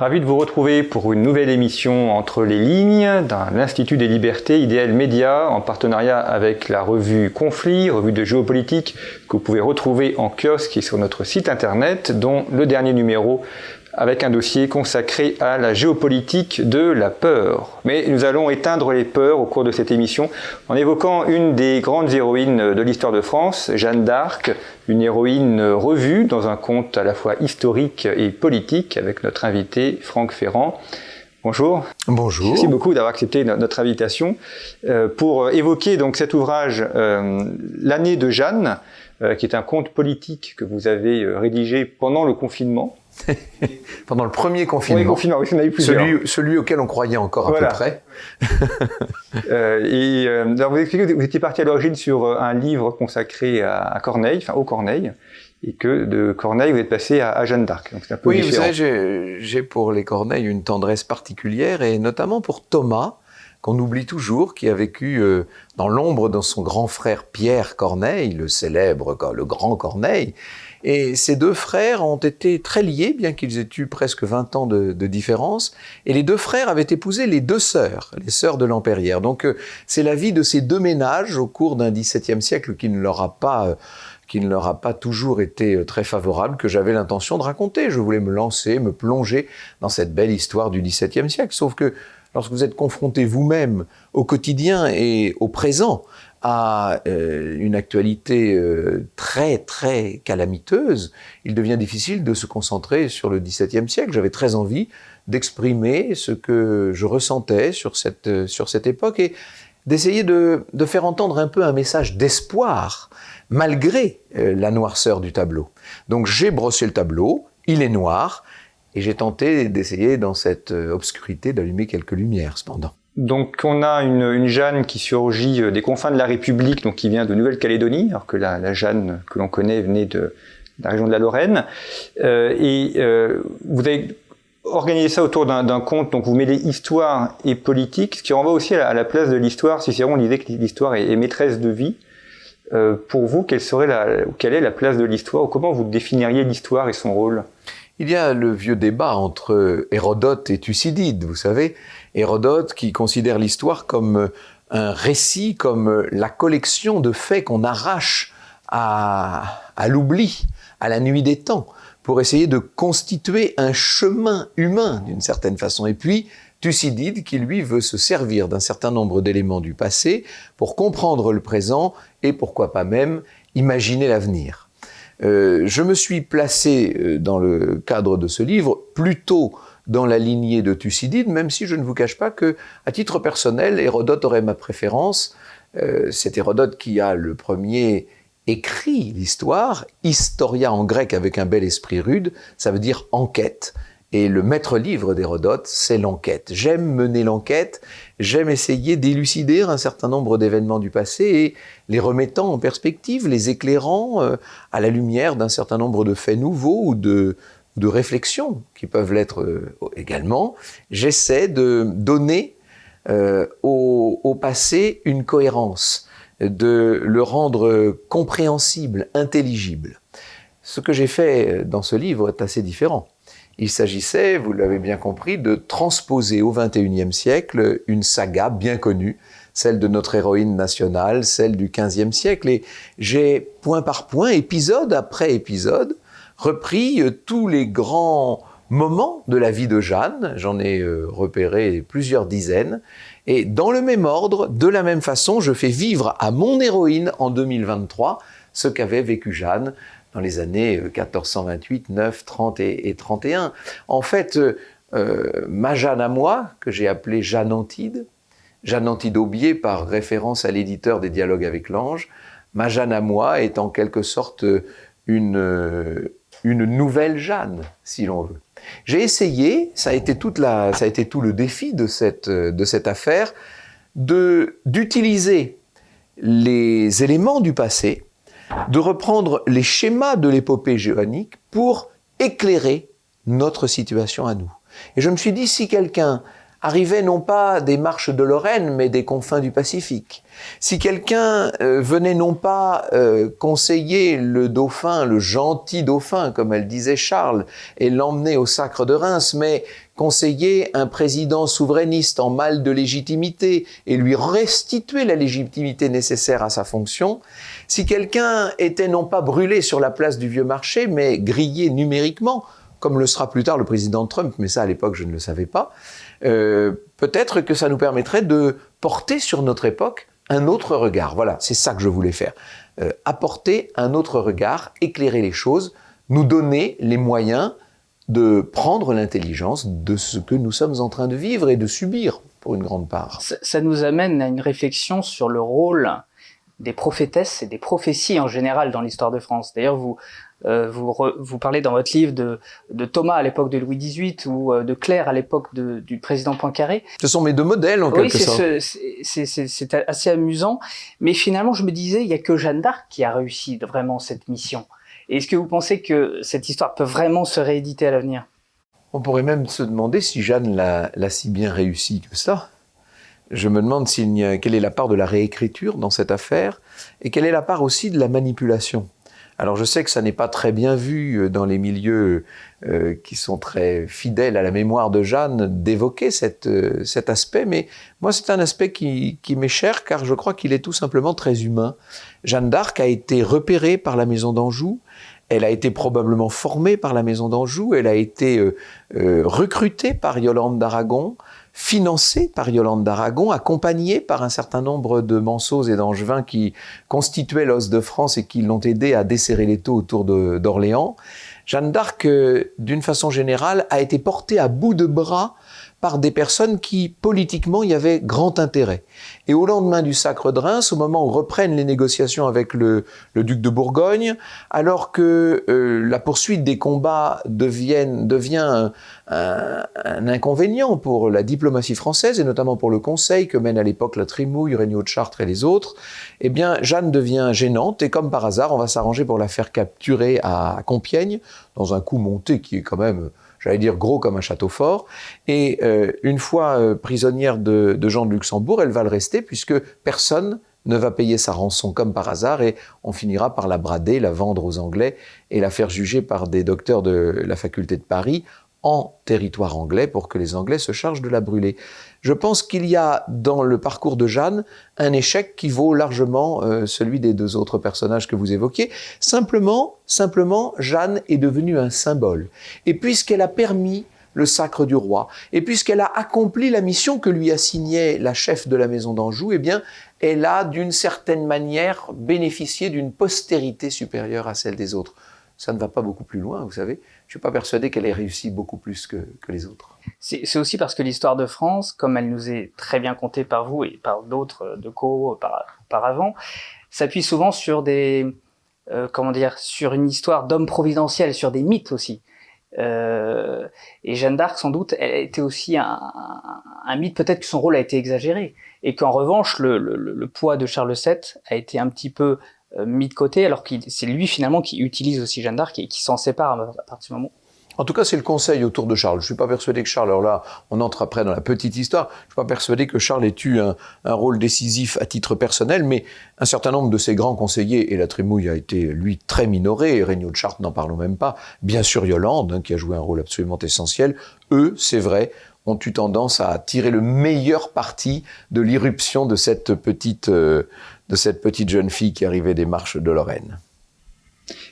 Ravi de vous retrouver pour une nouvelle émission entre les lignes dans l'Institut des libertés Idéal Média en partenariat avec la revue Conflit, revue de géopolitique que vous pouvez retrouver en kiosque et sur notre site internet dont le dernier numéro avec un dossier consacré à la géopolitique de la peur. Mais nous allons éteindre les peurs au cours de cette émission en évoquant une des grandes héroïnes de l'histoire de France, Jeanne d'Arc, une héroïne revue dans un conte à la fois historique et politique avec notre invité Franck Ferrand. Bonjour. Bonjour. Merci beaucoup d'avoir accepté notre invitation euh, pour évoquer donc cet ouvrage euh, L'année de Jeanne, euh, qui est un conte politique que vous avez rédigé pendant le confinement. Pendant le premier confinement. confinement, oui, a eu plusieurs. Celui, celui, auquel on croyait encore à peu près. euh, et euh, alors vous expliquez que vous étiez parti à l'origine sur euh, un livre consacré à, à, Corneille, enfin au Corneille, et que de Corneille vous êtes passé à, à Jeanne d'Arc. Donc c'est un peu oui, différent. vous savez, j'ai pour les Corneilles une tendresse particulière, et notamment pour Thomas, qu'on oublie toujours, qui a vécu euh, dans l'ombre de son grand frère Pierre Corneille, le célèbre, le grand Corneille, et ces deux frères ont été très liés, bien qu'ils aient eu presque 20 ans de, différence. Et les deux frères avaient épousé les deux sœurs, les sœurs de l'Empérière. Donc euh, c'est la vie de ces deux ménages au cours d'un XVIIe siècle qui ne leur a pas... Euh, qui ne leur a pas toujours été euh, très favorable, que j'avais l'intention de raconter. Je voulais me lancer, me plonger dans cette belle histoire du XVIIe siècle. Sauf que lorsque vous êtes confronté vous-même au quotidien et au présent à euh, une actualité euh, très très calamiteuse, il devient difficile de se concentrer sur le XVIIe siècle. J'avais très envie d'exprimer ce que je ressentais sur cette, euh, sur cette époque et d'essayer de, de, faire entendre un peu un message d'espoir malgré la noirceur du tableau. Donc j'ai brossé le tableau, il est noir, et j'ai tenté d'essayer dans cette obscurité d'allumer quelques lumières cependant. Donc on a une, Jeanne qui surgit euh, des confins de la République, donc qui vient de Nouvelle-Calédonie, alors que la, Jeanne que l'on connaît venait de, la région de la Lorraine. Euh, et euh, vous avez organisé ça autour d'un conte, donc vous mêlez histoire et politique, ce qui renvoie aussi à la, place de l'histoire. Cicéron disait que l'histoire est, maîtresse de vie. Pour vous, quelle, serait quelle est la place de l'histoire ou comment vous définiriez l'histoire et son rôle? Il y a le vieux débat entre Hérodote et Thucydide, vous savez. Hérodote qui considère l'histoire comme euh, un récit, comme euh, la collection de faits qu'on arrache à, l'oubli, à la nuit des temps, pour essayer de constituer un chemin humain d'une certaine façon. Et puis, Thucydide qui lui veut se servir d'un certain nombre d'éléments du passé pour comprendre le présent et pourquoi pas même imaginer l'avenir. Euh, je me suis placé dans le cadre de ce livre plutôt dans la lignée de Thucydide, même si je ne vous cache pas que, à titre personnel, Hérodote aurait ma préférence. Euh, c'est Hérodote qui a le premier écrit l'histoire, historia en grec avec un bel esprit rude, ça veut dire enquête. Et le maître livre d'Hérodote, c'est l'enquête. J'aime mener l'enquête, j'aime essayer d'élucider un certain nombre d'événements du passé et les remettant en perspective, les éclairant euh, à la lumière d'un certain nombre de faits nouveaux ou de, de réflexion qui peuvent l'être euh, également, j'essaie de donner euh, au, au, passé une cohérence, de le rendre compréhensible, intelligible. Ce que j'ai fait dans ce livre est assez différent. Il s'agissait, vous l'avez bien compris, de transposer au XXIe siècle une saga bien connue, celle de notre héroïne nationale, celle du XVe siècle. Et j'ai, point par point, épisode après épisode, repris euh, tous les grands moments de la vie de Jeanne, j'en ai euh, repéré plusieurs dizaines, et dans le même ordre, de la même façon, je fais vivre à mon héroïne en 2023 ce qu'avait vécu Jeanne dans les années 1428, 9, 30 et, 31. En fait, euh, ma Jeanne à moi, que j'ai appelée Jeanne Antide, Jeanne Antide Aubier par référence à l'éditeur des Dialogues avec l'Ange, ma Jeanne à moi est en quelque sorte une, une nouvelle Jeanne, si l'on veut. J'ai essayé, ça a été tout le défi de cette, affaire, d'utiliser les éléments du passé, de reprendre les schémas de l'épopée géonique pour éclairer notre situation à nous. Et je me suis dit, si quelqu'un arrivait non pas des marches de Lorraine, mais des confins du Pacifique. Si quelqu'un euh, venait non pas euh, conseiller le dauphin, le gentil dauphin, comme elle disait Charles, et l'emmener au sacre de Reims, mais conseiller un président souverainiste en mal de légitimité et lui restituer la légitimité nécessaire à sa fonction, si quelqu'un était non pas brûlé sur la place du vieux marché, mais grillé numériquement, comme le sera plus tard le président Trump, mais ça à l'époque je ne le savais pas, euh, peut-être que ça nous permettrait de porter sur notre époque un autre regard. Voilà, c'est ça que je voulais faire. Euh, apporter un autre regard, éclairer les choses, nous donner les moyens de prendre l'intelligence de ce que nous sommes en train de vivre et de subir pour une grande part. Ça, nous amène à une réflexion sur le rôle des prophétesses et des prophéties en général dans l'histoire de France. D'ailleurs, vous, euh, vous, vous, parlez dans votre livre de, de Thomas à l'époque de Louis XVIII ou euh, de Claire à l'époque du président Poincaré. Ce sont mes deux modèles en quelque sorte. Oui, c'est assez amusant. Mais finalement, je me disais, il y a que Jeanne d'Arc qui a réussi vraiment cette mission. Est-ce que vous pensez que cette histoire peut vraiment se rééditer à l'avenir? On pourrait même se demander si Jeanne l'a si bien réussi que ça. Je me demande quelle est la part de la réécriture dans cette affaire et quelle est la part aussi de la manipulation. Alors je sais que ça n'est pas très bien vu euh, dans les milieux euh, qui sont très fidèles à la mémoire de Jeanne d'évoquer euh, cet aspect, mais moi c'est un aspect qui, qui m'est cher car je crois qu'il est tout simplement très humain. Jeanne d'Arc a été repérée par la maison d'Anjou, elle a été probablement formée par la maison d'Anjou, elle a été recrutée par Yolande d'Aragon, financé par Yolande d'Aragon, accompagné par un certain nombre de manceaux et d'angevins qui constituaient l'os de France et qui l'ont aidé à desserrer les taux autour d'Orléans. Jeanne d'Arc, euh, d'une façon générale, a été portée à bout de bras par des personnes qui, politiquement, y avaient grand intérêt. Et au lendemain du sacre de Reims, au moment où reprennent les négociations avec le, duc de Bourgogne, alors que euh, la poursuite des combats devienne, devient un, inconvénient pour la diplomatie française, et notamment pour le Conseil que mène à l'époque la Trimouille, Regnault de Chartres et les autres, eh bien, Jeanne devient gênante, et comme par hasard, on va s'arranger pour la faire capturer à Compiègne, dans un coup monté qui est quand même j'allais dire gros comme un château fort. Et euh, une fois euh, prisonnière de, de Jean de Luxembourg, elle va le rester puisque personne ne va payer sa rançon comme par hasard et on finira par la brader, la vendre aux Anglais et la faire juger par des docteurs de la faculté de Paris en territoire anglais pour que les Anglais se chargent de la brûler. Je pense qu'il y a dans le parcours de Jeanne un échec qui vaut largement euh, celui des deux autres personnages que vous évoquiez. Simplement, simplement, Jeanne est devenue un symbole. Et puisqu'elle a permis le sacre du roi, et puisqu'elle a accompli la mission que lui assignait la chef de la maison d'Anjou, eh bien, elle a d'une certaine manière bénéficié d'une postérité supérieure à celle des autres. Ça ne va pas beaucoup plus loin, vous savez je suis pas persuadé qu'elle ait réussi beaucoup plus que, les autres. C'est aussi parce que l'histoire de France, comme elle nous est très bien contée par vous et par d'autres de co par, auparavant, s'appuie souvent sur des euh, comment dire sur une histoire d'hommes providentiels, sur des mythes aussi. Euh, et Jeanne d'Arc, sans doute, elle était aussi un, mythe. Peut-être que son rôle a été exagéré, et qu'en revanche, le, poids de Charles VII a été un petit peu euh, mis de côté, alors que c'est lui finalement qui utilise aussi Jeanne d'Arc et qui s'en sépare à partir du moment en tout cas, c'est le conseil autour de Charles. Je suis pas persuadé que Charles, alors là, on entre après dans la petite histoire, je suis pas persuadé que Charles ait eu un, rôle décisif à titre personnel, mais un certain nombre de ses grands conseillers, et la Trémouille a été, lui, très minoré, et Regnault de Chartres, n'en parlons même pas, bien sûr Yolande, hein, qui a joué un rôle absolument essentiel, eux, c'est vrai, ont eu tendance à tirer le meilleur parti de l'irruption de cette petite, euh, de cette petite jeune fille qui arrivait des marches de Lorraine.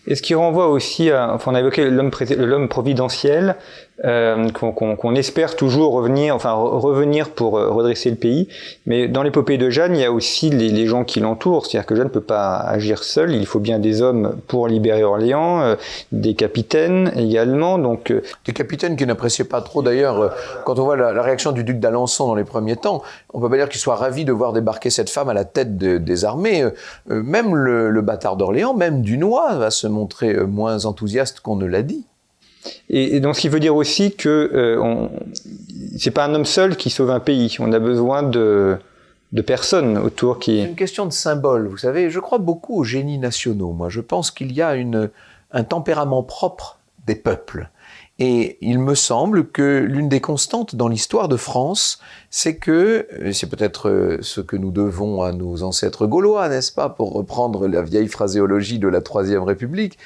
Et ce qui renvoie aussi à, on a évoqué l'homme providentiel, euh, qu'on espère toujours revenir, enfin revenir pour euh, redresser le pays. Mais dans l'épopée de Jeanne, il y a aussi les, gens qui l'entourent. C'est-à-dire que Jeanne ne peut pas agir seule. Il faut bien des hommes pour libérer Orléans, euh, des capitaines également. Donc des capitaines qui n'appréciaient pas trop d'ailleurs. quand on voit la, réaction du duc d'Alençon dans les premiers temps, on peut pas dire qu'il soit ravi de voir débarquer cette femme à la tête des armées. même le, le bâtard d'Orléans, même Dunois, va se montrer moins enthousiaste qu'on ne l'a dit. Et, donc, ce qui veut dire aussi que euh, c'est pas un homme seul qui sauve un pays. On a besoin de, personnes autour qui. C'est une question de symbole. Vous savez, je crois beaucoup aux génies nationaux. Moi, je pense qu'il y a une, un tempérament propre des peuples. Et il me semble que l'une des constantes dans l'histoire de France, c'est que, c'est peut-être euh, ce que nous devons à nos ancêtres gaulois, n'est-ce pas, pour reprendre la vieille phraséologie de la Troisième République,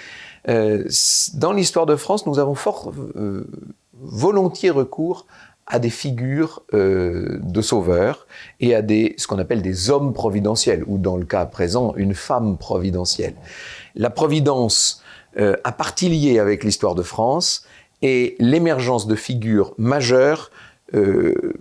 dans l'histoire de France, nous avons fort, euh, volontiers recours à des figures euh, de sauveurs et à des, ce qu'on appelle des hommes providentiels, ou dans le cas présent, une femme providentielle. La providence euh, a partie liée avec l'histoire de France et l'émergence de figures majeures euh,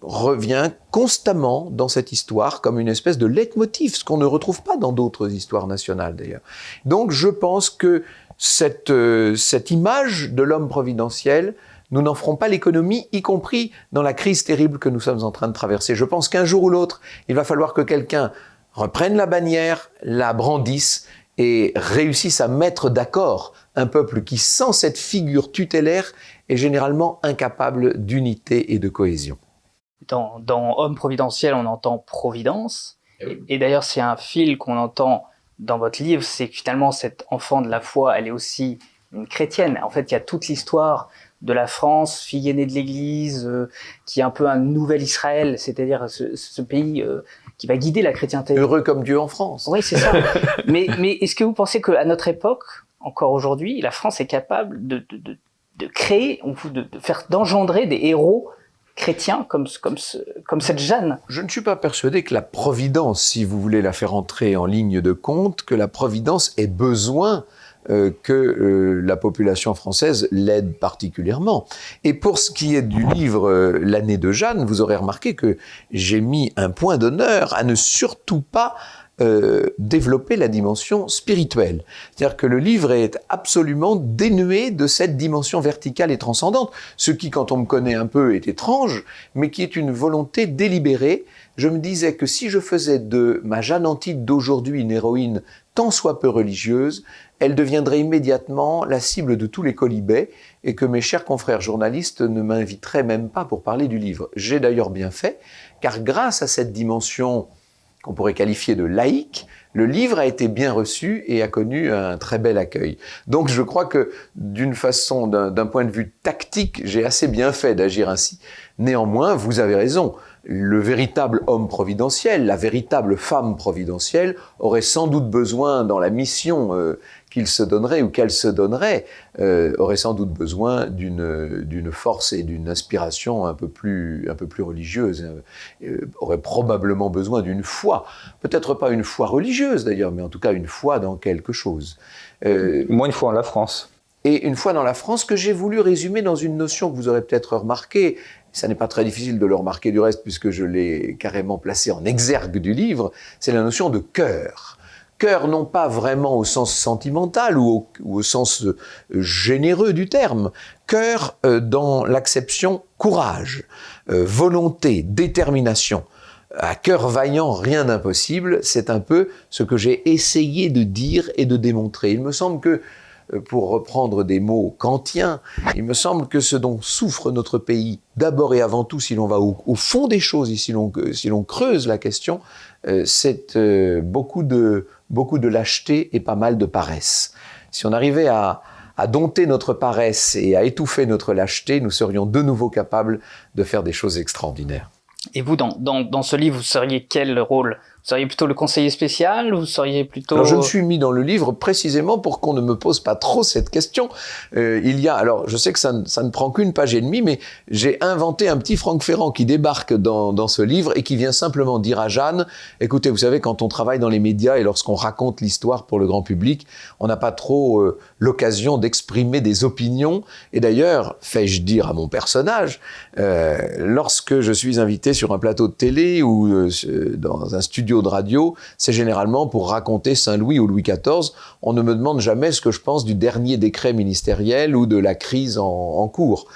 revient constamment dans cette histoire comme une espèce de leitmotiv, ce qu'on ne retrouve pas dans d'autres histoires nationales d'ailleurs. Donc je pense que cette, euh, cette image de l'homme providentiel, nous n'en ferons pas l'économie, y compris dans la crise terrible que nous sommes en train de traverser. Je pense qu'un jour ou l'autre, il va falloir que quelqu'un reprenne la bannière, la brandisse et réussisse à mettre d'accord un peuple qui, sans cette figure tutélaire, est généralement incapable d'unité et de cohésion. Dans, dans, Homme providentiel, on entend providence. Eh et, d'ailleurs, c'est un fil qu'on entend dans votre livre, c'est que finalement, cet enfant de la foi, elle est aussi une chrétienne. En fait, il y a toute l'histoire de la France, fille aînée de l'Église, euh, qui est un peu un nouvel Israël, c'est-à-dire ce, pays euh, qui va guider la chrétienté. Heureux comme Dieu en France. Oui, c'est ça. mais mais est-ce que vous pensez qu'à notre époque, encore aujourd'hui, la France est capable de, de, de, créer, de, de faire, d'engendrer des héros comme, comme cette Jeanne. Je ne suis pas persuadé que la Providence, si vous voulez la faire entrer en ligne de compte, que la Providence ait besoin euh, que euh, la population française l'aide particulièrement. Et pour ce qui est du livre euh, L'année de Jeanne, vous aurez remarqué que j'ai mis un point d'honneur à ne surtout pas développer la dimension spirituelle. C'est-à-dire que le livre est absolument dénué de cette dimension verticale et transcendante, ce qui, quand on me connaît un peu, est étrange, mais qui est une volonté délibérée. Je me disais que si je faisais de ma Jeanne Antide d'aujourd'hui une héroïne tant soit peu religieuse, elle deviendrait immédiatement la cible de tous les colibets et que mes chers confrères journalistes ne m'inviteraient même pas pour parler du livre. J'ai d'ailleurs bien fait, car grâce à cette dimension qu'on pourrait qualifier de laïque, le livre a été bien reçu et a connu un très bel accueil. Donc je crois que d'une façon, d'un point de vue tactique, j'ai assez bien fait d'agir ainsi. Néanmoins, vous avez raison, le véritable homme providentiel, la véritable femme providentielle aurait sans doute besoin dans la mission euh, qu'il se donnerait ou qu'elle se donnerait, euh, aurait sans doute besoin d'une force et d'une inspiration un peu plus religieuse, euh, aurait probablement besoin d'une foi, peut-être pas une foi religieuse d'ailleurs, mais en tout cas une foi dans quelque chose. Moins une foi en la France. Et une foi dans la France que j'ai voulu résumer dans une notion que vous aurez peut-être remarqué, ça n'est pas très difficile de le remarquer du reste puisque je l'ai carrément placé en exergue du livre, c'est la notion de cœur. Cœur non pas vraiment au sens sentimental ou au, sens euh, généreux du terme, cœur euh, dans l'acception courage, euh, volonté, détermination. À cœur vaillant, rien d'impossible, c'est un peu ce que j'ai essayé de dire et de démontrer. Il me semble que pour reprendre des mots kantiens, il me semble que ce dont souffre notre pays, d'abord et avant tout, si l'on va au, fond des choses et si l'on si creuse la question, c'est beaucoup de beaucoup de lâcheté et pas mal de paresse. Si on arrivait à, dompter notre paresse et à étouffer notre lâcheté, nous serions de nouveau capables de faire des choses extraordinaires. Et vous, dans, dans ce livre, vous seriez quel rôle seriez plutôt le conseiller spécial ou seriez plutôt... Alors je me suis mis dans le livre précisément pour qu'on ne me pose pas trop cette question. Euh, il y a, alors je sais que ça, ça ne prend qu'une page et demie, mais j'ai inventé un petit Franck Ferrand qui débarque dans, dans ce livre et qui vient simplement dire à Jeanne, écoutez, vous savez, quand on travaille dans les médias et lorsqu'on raconte l'histoire pour le grand public, on n'a pas trop euh, l'occasion d'exprimer des opinions. Et d'ailleurs, fais-je dire à mon personnage, euh, lorsque je suis invité sur un plateau de télé ou dans un studio de radio, c'est généralement pour raconter Saint-Louis ou Louis XIV. On ne me demande jamais ce que je pense du dernier décret ministériel ou de la crise en, cours.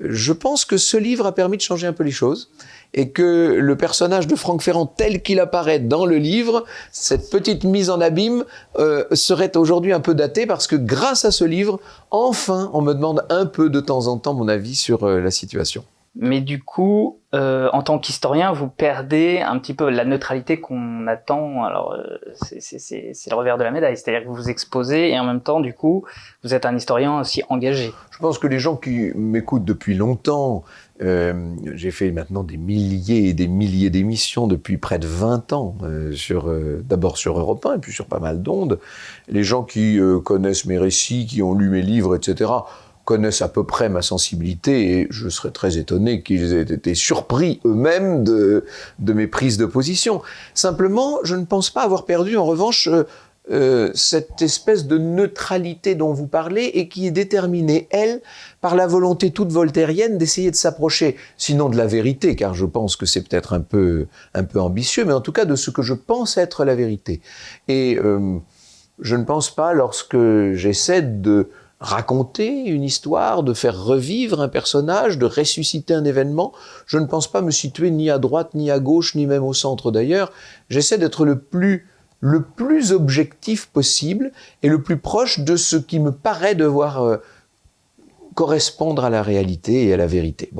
Je pense que ce livre a permis de changer un peu les choses et que le personnage de Franck Ferrand tel qu'il apparaît dans le livre, cette petite mise en abîme, euh, serait aujourd'hui un peu daté parce que grâce à ce livre, enfin, on me demande un peu de temps en temps mon avis sur euh, la situation. Mais du coup, euh, en tant qu'historien, vous perdez un petit peu la neutralité qu'on attend. Alors, euh, c'est le revers de la médaille, c'est-à-dire que vous vous exposez et en même temps, du coup, vous êtes un historien aussi engagé. Je pense que les gens qui m'écoutent depuis longtemps, euh, j'ai fait maintenant des milliers et des milliers d'émissions depuis près de 20 ans, d'abord sur Europe 1 et puis sur pas mal d'ondes. Les gens qui connaissent mes récits, qui ont lu mes livres, etc., connaissent à peu près ma sensibilité et je serais très étonné qu'ils aient été surpris eux-mêmes de, mes prises de position. Simplement, je ne pense pas avoir perdu en revanche euh, euh, cette espèce de neutralité dont vous parlez et qui est déterminée, elle, par la volonté toute voltairienne d'essayer de s'approcher, sinon de la vérité, car je pense que c'est peut-être un peu, un peu ambitieux, mais en tout cas de ce que je pense être la vérité. Et euh, je ne pense pas, lorsque j'essaie de raconter une histoire, de faire revivre un personnage, de ressusciter un événement, je ne pense pas me situer ni à droite, ni à gauche, ni même au centre d'ailleurs. J'essaie d'être le plus le plus objectif possible et le plus proche de ce qui me paraît devoir euh, correspondre à la réalité et à la vérité.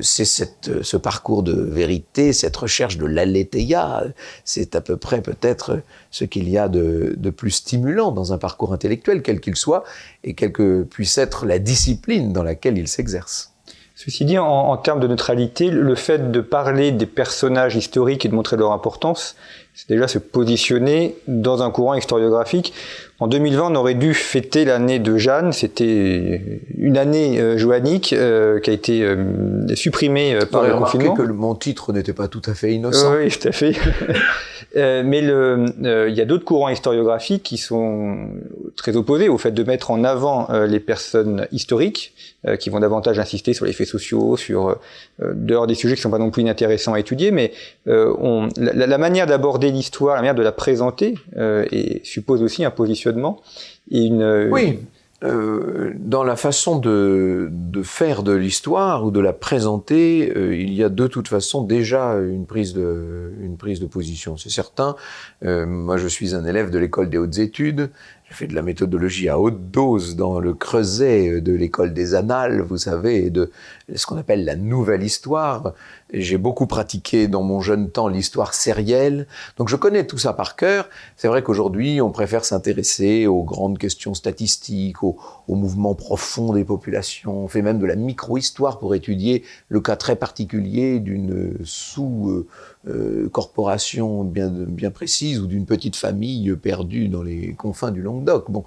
C'est ce parcours de vérité, cette recherche de l'aletheia, c'est à peu près peut-être ce qu'il y a de, plus stimulant dans un parcours intellectuel, quel qu'il soit, et quelle que puisse être la discipline dans laquelle il s'exerce. Ceci dit, en, termes de neutralité, le fait de parler des personnages historiques et de montrer leur importance, c'est déjà se positionner dans un courant historiographique. En 2020, on aurait dû fêter l'année de Jeanne. C'était une année euh, joannique euh, qui a été euh, supprimée euh, par le confinement. que mon titre n'était pas tout à fait innocent. Oui, tout à fait. Euh, mais le, il y a d'autres courants historiographiques qui sont très opposés au fait de mettre en avant les personnes historiques, qui vont davantage insister sur les faits sociaux, sur dehors des sujets qui sont pas non plus inintéressants à étudier, mais on, la, manière d'aborder l'histoire, la manière de la présenter, et suppose aussi un positionnement et une. Oui. Euh, dans la façon de, de faire de l'histoire ou de la présenter, euh, il y a de toute façon déjà une prise de, une prise de position. C'est certain. Euh, moi, je suis un élève de l'école des hautes études. J'ai fait de la méthodologie à haute dose dans le creuset de l'école des annales, vous savez, et de ce qu'on appelle la nouvelle histoire. J'ai beaucoup pratiqué dans mon jeune temps l'histoire sérielle, donc je connais tout ça par cœur. C'est vrai qu'aujourd'hui, on préfère s'intéresser aux grandes questions statistiques, aux, aux, mouvements profonds des populations. On fait même de la micro-histoire pour étudier le cas très particulier d'une sous- euh, corporation bien, bien précise ou d'une petite famille perdue dans les confins du Languedoc. Bon,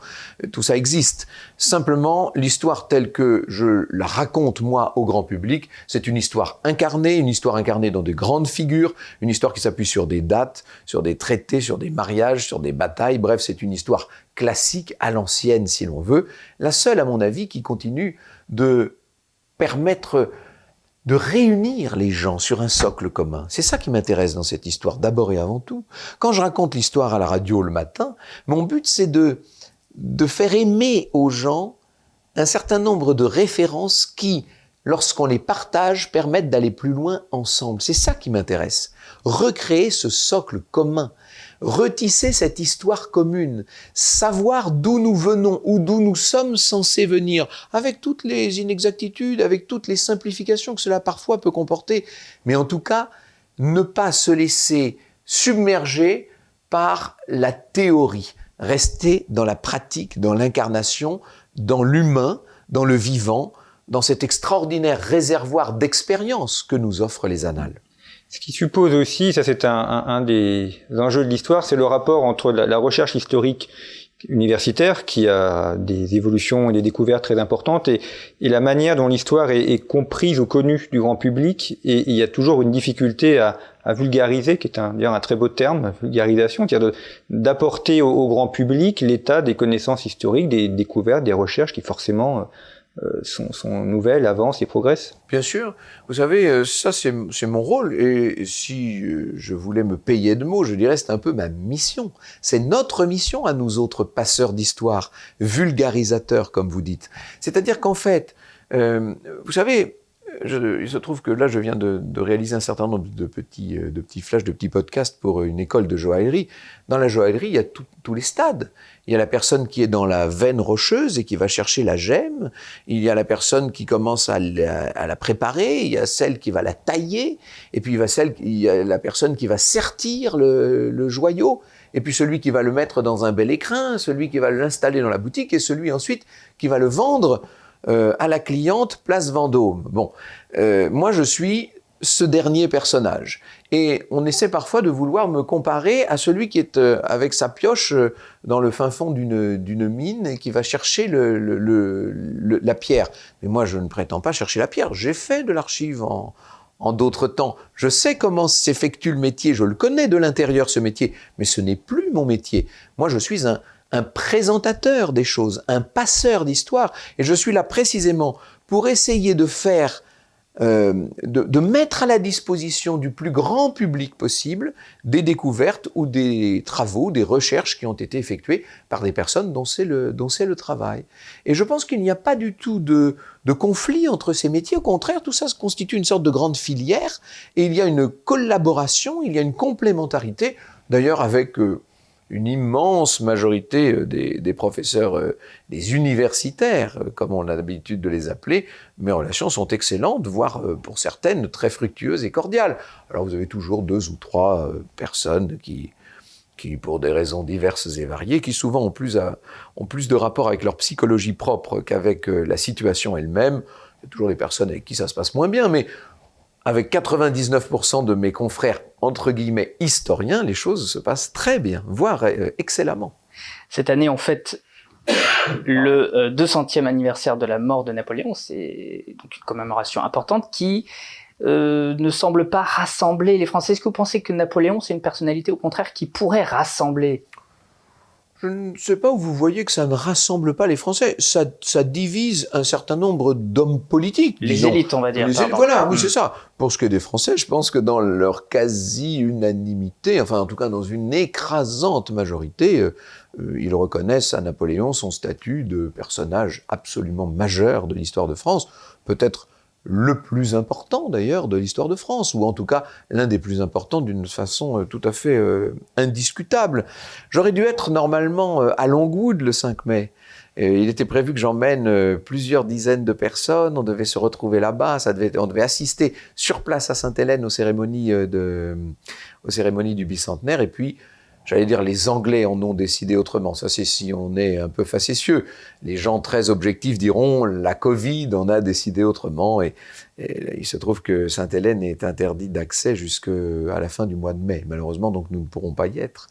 tout ça existe. Simplement, l'histoire telle que je la raconte moi au grand public, c'est une histoire incarnée, une histoire incarnée dans de grandes figures, une histoire qui s'appuie sur des dates, sur des traités, sur des mariages, sur des batailles. Bref, c'est une histoire classique à l'ancienne, si l'on veut. La seule, à mon avis, qui continue de permettre de réunir les gens sur un socle commun. C'est ça qui m'intéresse dans cette histoire, d'abord et avant tout. Quand je raconte l'histoire à la radio le matin, mon but c'est de, de faire aimer aux gens un certain nombre de références qui, lorsqu'on les partage, permettent d'aller plus loin ensemble. C'est ça qui m'intéresse. Recréer ce socle commun retisser cette histoire commune, savoir d'où nous venons ou d'où nous sommes censés venir, avec toutes les inexactitudes, avec toutes les simplifications que cela parfois peut comporter, mais en tout cas, ne pas se laisser submerger par la théorie, rester dans la pratique, dans l'incarnation, dans l'humain, dans le vivant, dans cet extraordinaire réservoir d'expérience que nous offrent les annales. Ce qui suppose aussi, ça c'est un, un, un, des enjeux de l'histoire, c'est le rapport entre la, la, recherche historique universitaire qui a des évolutions et des découvertes très importantes et, et la manière dont l'histoire est, est, comprise ou connue du grand public. Et, il y a toujours une difficulté à, à vulgariser, qui est un, un très beau terme, vulgarisation, c'est-à-dire d'apporter au, au, grand public l'état des connaissances historiques, des découvertes, des recherches qui forcément euh, sont, sont, nouvelles, avancent et progressent. Bien sûr. Vous savez, euh, ça c'est mon rôle. Et si euh, je voulais me payer de mots, je dirais c'est un peu ma mission. C'est notre mission à nous autres passeurs d'histoire, vulgarisateurs comme vous dites. C'est-à-dire qu'en fait, euh, vous savez, il se trouve que là, je viens de, de, réaliser un certain nombre de petits, de petits flashs, de petits podcasts pour une école de joaillerie. Dans la joaillerie, il y a tous les stades. Il y a la personne qui est dans la veine rocheuse et qui va chercher la gemme. Il y a la personne qui commence à la, préparer. Il y a celle qui va la tailler. Et puis il, celle, y a la personne qui va sertir le joyau. Et puis celui qui va le mettre dans un bel écrin, celui qui va l'installer dans la boutique et celui ensuite qui va le vendre euh, à la cliente place Vendôme. Bon, euh, moi je suis ce dernier personnage. Et on essaie parfois de vouloir me comparer à celui qui est euh, avec sa pioche dans le fin fond d'une mine et qui va chercher le, le, la pierre. Mais moi, je ne prétends pas chercher la pierre. J'ai fait de l'archive en d'autres temps. Je sais comment s'effectue le métier, je le connais de l'intérieur, ce métier, mais ce n'est plus mon métier. Moi, je suis un, un présentateur des choses, un passeur d'histoire, et je suis là précisément pour essayer de faire euh, de, mettre à la disposition du plus grand public possible des découvertes ou des travaux, des recherches qui ont été effectuées par des personnes dont c'est le, dont le travail. Et je pense qu'il n'y a pas du tout de, de conflit entre ces métiers. Au contraire, tout ça se constitue une sorte de grande filière et il y a une collaboration, il y a une complémentarité, d'ailleurs avec... Euh, une immense majorité euh, des, professeurs, euh, des universitaires, euh, comme on a l'habitude de les appeler, mes relations sont excellentes, voire pour certaines très fructueuses et cordiales. Alors vous avez toujours deux ou trois personnes qui, qui, pour des raisons diverses et variées, qui souvent ont plus, ont plus de rapport avec leur psychologie propre qu'avec la situation elle-même. Il y a toujours des personnes avec qui ça se passe moins bien, mais avec 99% de mes confrères, entre guillemets, historiens, les choses se passent très bien, voire euh, excellemment. Cette année, en fait, le 200e euh, anniversaire de la mort de Napoléon, c'est donc une commémoration importante qui euh, ne semble pas rassembler les Français. Est-ce que vous pensez que Napoléon, c'est une personnalité au contraire qui pourrait rassembler je ne sais pas où vous voyez que ça ne rassemble pas les Français. Ça, ça divise un certain nombre d'hommes politiques. Les élites, on va dire. voilà, oui, c'est ça. Pour ce qui est des Français, je pense que dans leur quasi-unanimité, enfin en tout cas dans une écrasante majorité, euh, ils reconnaissent à Napoléon son statut de personnage absolument majeur de l'histoire de France. Peut-être le plus important d'ailleurs de l'histoire de France, ou en tout cas l'un des plus importants d'une façon euh, tout à fait euh, indiscutable. J'aurais dû être normalement euh, à Longwood le 5 mai. il était prévu que j'emmène plusieurs dizaines de personnes, on devait se retrouver là-bas, on devait assister sur place à Sainte-Hélène aux cérémonies, aux cérémonies du bicentenaire, et puis J'allais dire, les Anglais en ont décidé autrement. Ça, c'est si on est un peu facétieux. Les gens très objectifs diront, la Covid en a décidé autrement. Et, il se trouve que Sainte-Hélène est interdite d'accès jusqu'à la fin du mois de mai. Malheureusement, donc nous ne pourrons pas y être.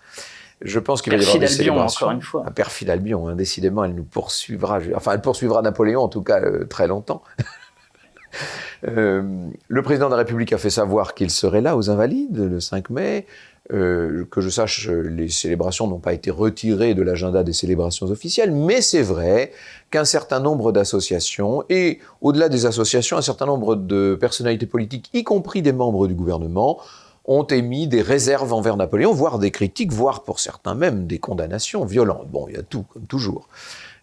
Je pense qu'il va y avoir des célébrations. encore une fois. À Perfide Albion, hein, décidément, elle nous poursuivra. Enfin, elle poursuivra Napoléon, en tout cas, euh, très longtemps. euh, le président de la République a fait savoir qu'il serait là aux Invalides le 5 mai. Euh, que je sache, les célébrations n'ont pas été retirées de l'agenda des célébrations officielles, mais c'est vrai qu'un certain nombre d'associations, et au-delà des associations, un certain nombre de personnalités politiques, y compris des membres du gouvernement, ont émis des réserves envers Napoléon, voire des critiques, voire pour certains même des condamnations violentes. Bon, il y a tout, comme toujours.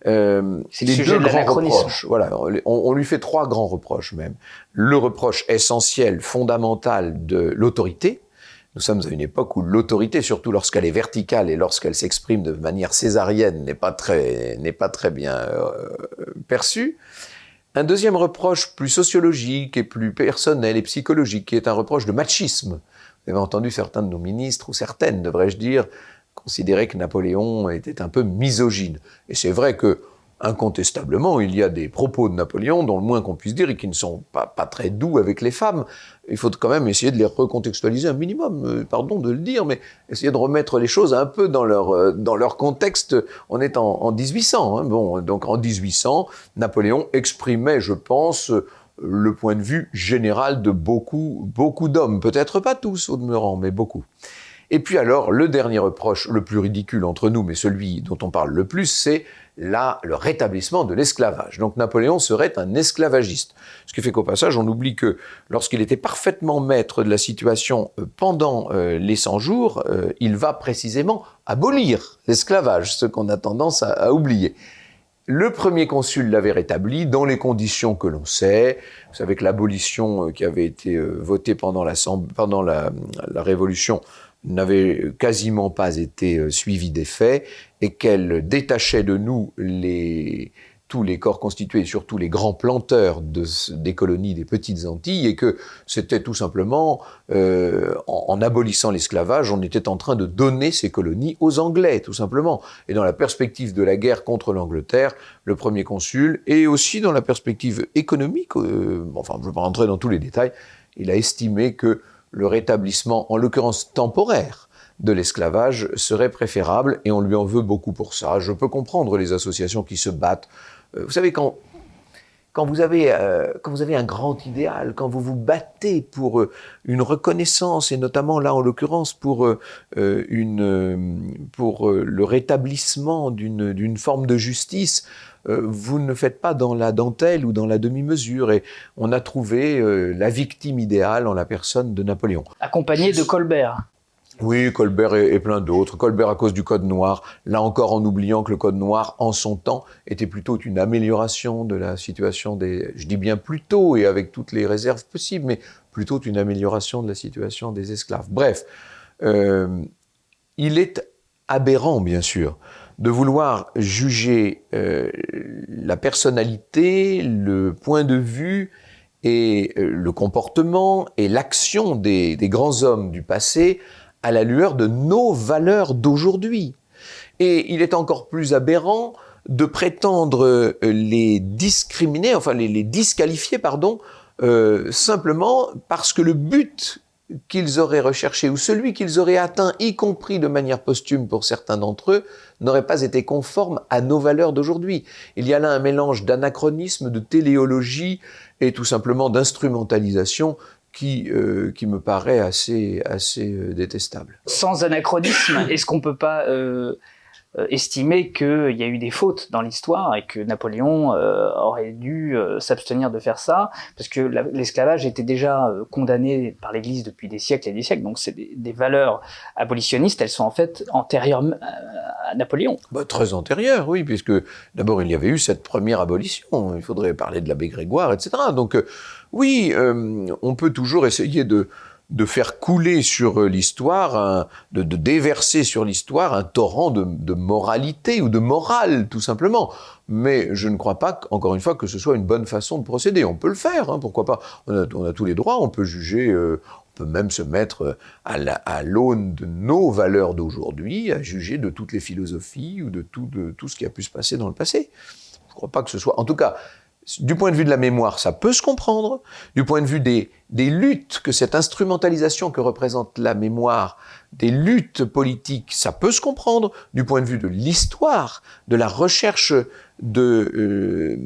Euh, c'est les deux grands reproches. Voilà, on, on, lui fait trois grands reproches même. Le reproche essentiel, fondamental de l'autorité, nous sommes à une époque où l'autorité, surtout lorsqu'elle est verticale et lorsqu'elle s'exprime de manière césarienne, n'est pas très, n'est pas très bien euh, perçue. Un deuxième reproche plus sociologique et plus personnel et psychologique, qui est un reproche de machisme. Vous avez entendu certains de nos ministres, ou certaines, devrais-je dire, considérer que Napoléon était un peu misogyne. Et c'est vrai que incontestablement, il y a des propos de Napoléon dont le moins qu'on puisse dire et qui ne sont pas, très doux avec les femmes. Il faut quand même essayer de les recontextualiser un minimum, euh, pardon de le dire, mais essayer de remettre les choses un peu dans leur, euh, dans leur contexte. On est en, en 1800. Hein. Bon, donc en 1800, Napoléon exprimait, je pense, le point de vue général de beaucoup, beaucoup d'hommes. Peut-être pas tous au demeurant, mais beaucoup. Et puis alors, le dernier reproche, le plus ridicule entre nous, mais celui dont on parle le plus, c'est là le rétablissement de l'esclavage. Donc Napoléon serait un esclavagiste. Ce qui fait qu'au passage, on oublie que lorsqu'il était parfaitement maître de la situation euh, pendant euh, les 100 jours, euh, il va précisément abolir l'esclavage, ce qu'on a tendance à, oublier. Le premier consul l'avait rétabli dans les conditions que l'on sait. Vous savez que l'abolition qui avait été votée pendant la Révolution n'avait quasiment pas été euh, suivie des faits et qu'elle détachait de nous tous les corps constitués, surtout les grands planteurs de, des colonies des petites Antilles, et que c'était tout simplement, euh, en, en, abolissant l'esclavage, on était en train de donner ces colonies aux Anglais, tout simplement. Et dans la perspective de la guerre contre l'Angleterre, le premier consul, et aussi dans la perspective économique, euh, enfin je ne vais pas rentrer dans tous les détails, il a estimé que le rétablissement, en l'occurrence temporaire, de l'esclavage serait préférable et on lui en veut beaucoup pour ça. Je peux comprendre les associations qui se battent. Euh, vous savez, quand, quand, vous avez, euh, quand vous avez un grand idéal, quand vous vous battez pour euh, une reconnaissance, et notamment là en l'occurrence pour, une, pour le rétablissement d'une forme de justice, vous ne faites pas dans la dentelle ou dans la demi-mesure. Et on a trouvé la victime idéale en la personne de Napoléon. Accompagné de Colbert. Oui, Colbert et, plein d'autres. Colbert à cause du Code noir, là encore en oubliant que le Code noir, en son temps, était plutôt une amélioration de la situation des... Je dis bien plutôt, et avec toutes les réserves possibles, mais plutôt une amélioration de la situation des esclaves. Bref, euh, il est aberrant, bien sûr, de vouloir juger euh, la personnalité, le point de vue et euh, le comportement et l'action des, grands hommes du passé à la lueur de nos valeurs d'aujourd'hui. Et il est encore plus aberrant de prétendre euh, les discriminer, enfin les, disqualifier, pardon, simplement parce que le but qu'ils auraient recherché ou celui qu'ils auraient atteint, y compris de manière posthume pour certains d'entre eux, n'aurait pas été conforme à nos valeurs d'aujourd'hui. Il y a là un mélange d'anachronisme, de téléologie et tout simplement d'instrumentalisation qui, euh, qui me paraît assez, assez euh, détestable. Sans anachronisme, est-ce qu'on peut pas euh, estimer qu'il y a eu des fautes dans l'histoire et que Napoléon aurait dû s'abstenir de faire ça Parce que l'esclavage était déjà condamné par l'Église depuis des siècles et des siècles, donc c'est des, valeurs abolitionnistes, elles sont en fait antérieures à Napoléon. Bah, très antérieures, oui, puisque d'abord il y avait eu cette première abolition, il faudrait parler de l'abbé Grégoire, etc. Donc oui, euh, on peut toujours essayer de, de faire couler sur l'histoire, de, déverser sur l'histoire un torrent de, moralité ou de morale, tout simplement. Mais je ne crois pas, encore une fois, que ce soit une bonne façon de procéder. On peut le faire, hein, pourquoi pas. On a, tous les droits, on peut juger, euh, on peut même se mettre à l'aune de nos valeurs d'aujourd'hui, à juger de toutes les philosophies ou de tout, de tout ce qui a pu se passer dans le passé. Je ne crois pas que ce soit... En tout cas, du point de vue de la mémoire, ça peut se comprendre. Du point de vue des, des luttes que cette instrumentalisation que représente la mémoire, des luttes politiques, ça peut se comprendre. Du point de vue de l'histoire, de la recherche de, euh,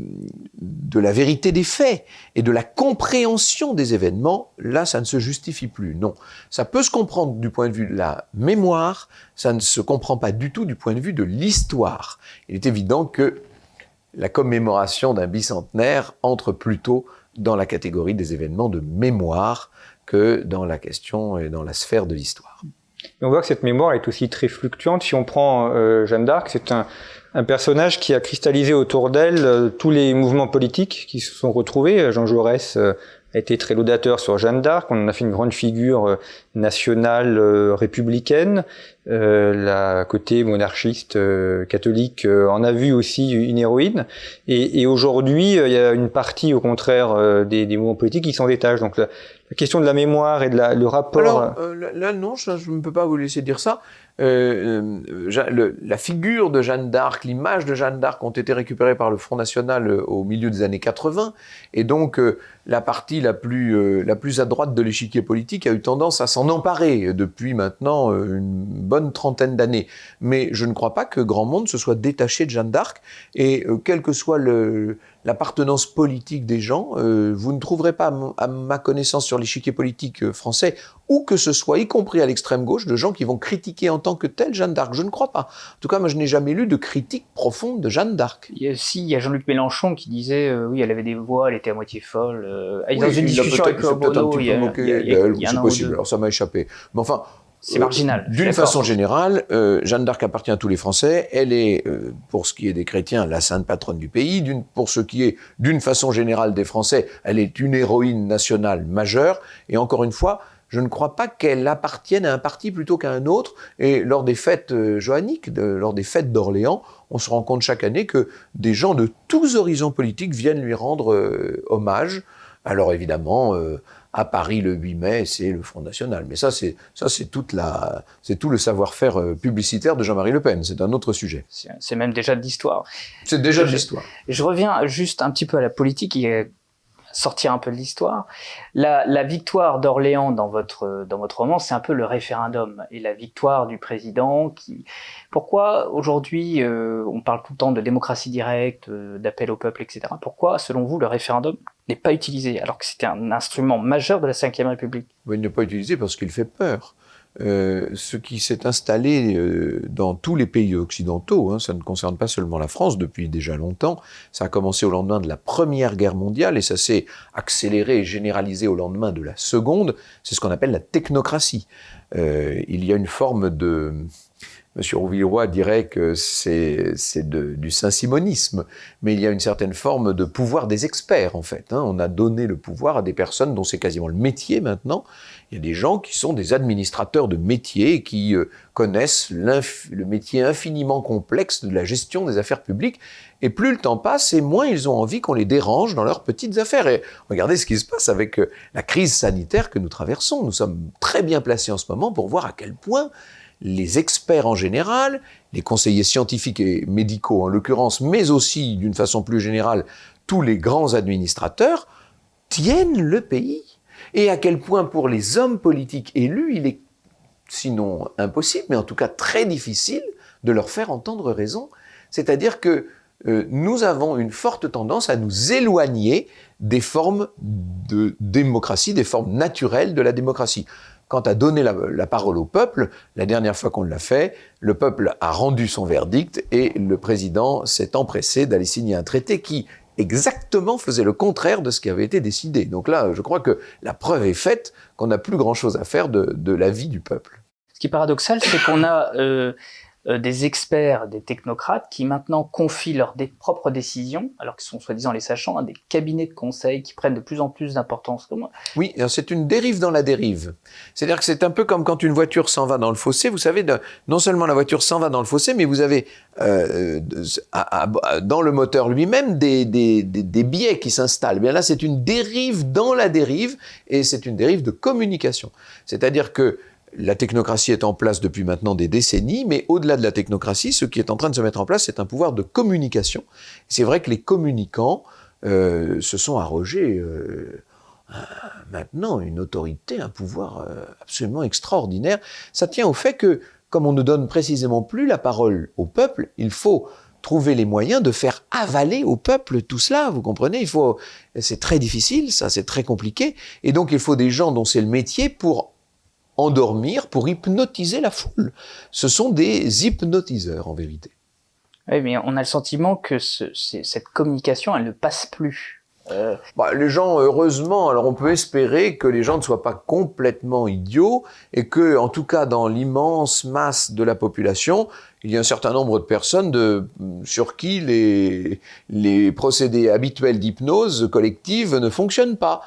de la vérité des faits et de la compréhension des événements, là, ça ne se justifie plus. Non. Ça peut se comprendre du point de vue de la mémoire, ça ne se comprend pas du tout du point de vue de l'histoire. Il est évident que la commémoration d'un bicentenaire entre plutôt dans la catégorie des événements de mémoire que dans la question et dans la sphère de l'histoire. On voit que cette mémoire est aussi très fluctuante. Si on prend euh, Jeanne d'Arc, c'est un, personnage qui a cristallisé autour d'elle euh, tous les mouvements politiques qui se sont retrouvés. Jean Jaurès euh, a été très laudateur sur Jeanne d'Arc. On en a fait une grande figure euh, nationale euh, républicaine. Euh, la côté monarchiste catholique en a vu aussi une héroïne. Et, et aujourd'hui, il y a une partie, au contraire, des, des mouvements politiques qui s'en détachent. Donc la, question de la mémoire et de la, le rapport. Alors là, non, je ne peux pas vous laisser dire ça. Euh, le, la figure de Jeanne d'Arc, l'image de Jeanne d'Arc ont été récupérées par le Front National au milieu des années 80, et donc la partie la plus, euh, la plus à droite de l'échiquier politique a eu tendance à s'en emparer depuis maintenant euh, une bonne trentaine d'années. Mais je ne crois pas que grand monde se soit détaché de Jeanne d'Arc, et euh, quelle que soit l'appartenance politique des gens, vous ne trouverez pas, à ma connaissance sur l'échiquier politique français, où que ce soit, y compris à l'extrême gauche, de gens qui vont critiquer en tant que tel Jeanne d'Arc. Je ne crois pas. En tout cas, moi, je n'ai jamais lu de critique profonde de Jeanne d'Arc. Si, il y a Jean-Luc Mélenchon qui disait, oui, elle avait des voix, elle était à moitié folle euh, dans une discussion avec Bono, il y a, il y a, c'est possible. Alors ça m'a échappé. Mais enfin, c'est marginal. D'une façon générale, euh, Jeanne d'Arc appartient à tous les Français. Elle est, euh, pour ce qui est des chrétiens, la sainte patronne du pays. Pour ce qui est, d'une façon générale, des Français, elle est une héroïne nationale majeure. Et encore une fois, je ne crois pas qu'elle appartienne à un parti plutôt qu'à un autre. Et lors des fêtes euh, lors des fêtes d'Orléans, on se rend compte chaque année que des gens de tous horizons politiques viennent lui rendre euh, hommage. Alors évidemment, à Paris le 8 mai, c'est le Front National. Mais ça, c'est ça, c'est toute la, c'est tout le savoir-faire euh, publicitaire de Jean-Marie Le Pen. C'est un autre sujet. C'est même déjà de l'histoire. C'est déjà de l'histoire. Je reviens juste un petit peu à la politique. Sortir un peu de l'histoire. La, victoire d'Orléans dans votre dans votre roman, c'est un peu le référendum et la victoire du président. Qui pourquoi aujourd'hui euh, on parle tout le temps de démocratie directe, euh, d'appel au peuple, etc. Pourquoi, selon vous, le référendum n'est pas utilisé alors que c'était un instrument majeur de la Ve République? Il n'est pas utilisé parce qu'il fait peur. Euh, ce qui s'est installé euh, dans tous les pays occidentaux, hein, ça ne concerne pas seulement la France depuis déjà longtemps, ça a commencé au lendemain de la Première Guerre mondiale et ça s'est accéléré et généralisé au lendemain de la Seconde, c'est ce qu'on appelle la technocratie. Euh, il y a une forme de... Monsieur Rouvilleroy dirait que c'est du saint-simonisme, mais il y a une certaine forme de pouvoir des experts en fait. Hein. On a donné le pouvoir à des personnes dont c'est quasiment le métier maintenant, il y a des gens qui sont des administrateurs de métier, qui euh, connaissent le métier infiniment complexe de la gestion des affaires publiques. Et plus le temps passe, et moins ils ont envie qu'on les dérange dans leurs petites affaires. Et regardez ce qui se passe avec euh, la crise sanitaire que nous traversons. Nous sommes très bien placés en ce moment pour voir à quel point les experts en général, les conseillers scientifiques et médicaux en l'occurrence, mais aussi d'une façon plus générale tous les grands administrateurs, tiennent le pays et à quel point pour les hommes politiques élus, il est sinon impossible, mais en tout cas très difficile de leur faire entendre raison. C'est-à-dire que euh, nous avons une forte tendance à nous éloigner des formes de démocratie, des formes naturelles de la démocratie. Quant à donner la, la parole au peuple, la dernière fois qu'on l'a fait, le peuple a rendu son verdict et le président s'est empressé d'aller signer un traité qui, exactement faisait le contraire de ce qui avait été décidé. Donc là, je crois que la preuve est faite qu'on n'a plus grand-chose à faire de, de, la vie du peuple. Ce qui est paradoxal, c'est qu'on a euh, des experts, des technocrates qui maintenant confient leurs propres décisions, alors qu'ils sont soi-disant les sachants, à des cabinets de conseil qui prennent de plus en plus d'importance. Oui, c'est une dérive dans la dérive. C'est-à-dire que c'est un peu comme quand une voiture s'en va dans le fossé. Vous savez, non seulement la voiture s'en va dans le fossé, mais vous avez euh, dans le moteur lui-même des, des, des, des biais qui s'installent. Bien là, c'est une dérive dans la dérive, et c'est une dérive de communication. C'est-à-dire que la technocratie est en place depuis maintenant des décennies, mais au-delà de la technocratie, ce qui est en train de se mettre en place, c'est un pouvoir de communication. C'est vrai que les communicants euh, se sont arrogés euh, maintenant une autorité, un pouvoir euh, absolument extraordinaire. Ça tient au fait que, comme on ne donne précisément plus la parole au peuple, il faut trouver les moyens de faire avaler au peuple tout cela, vous comprenez? Il faut, c'est très difficile, ça, c'est très compliqué, et donc il faut des gens dont c'est le métier pour endormir, pour hypnotiser la foule. Ce sont des hypnotiseurs en vérité. Oui, mais on a le sentiment que ce, cette communication, elle ne passe plus. Euh... Bah, les gens, heureusement, alors on peut espérer que les gens ne soient pas complètement idiots et que, en tout cas, dans l'immense masse de la population, il y a un certain nombre de personnes de, sur qui les, les procédés habituels d'hypnose collective ne fonctionnent pas.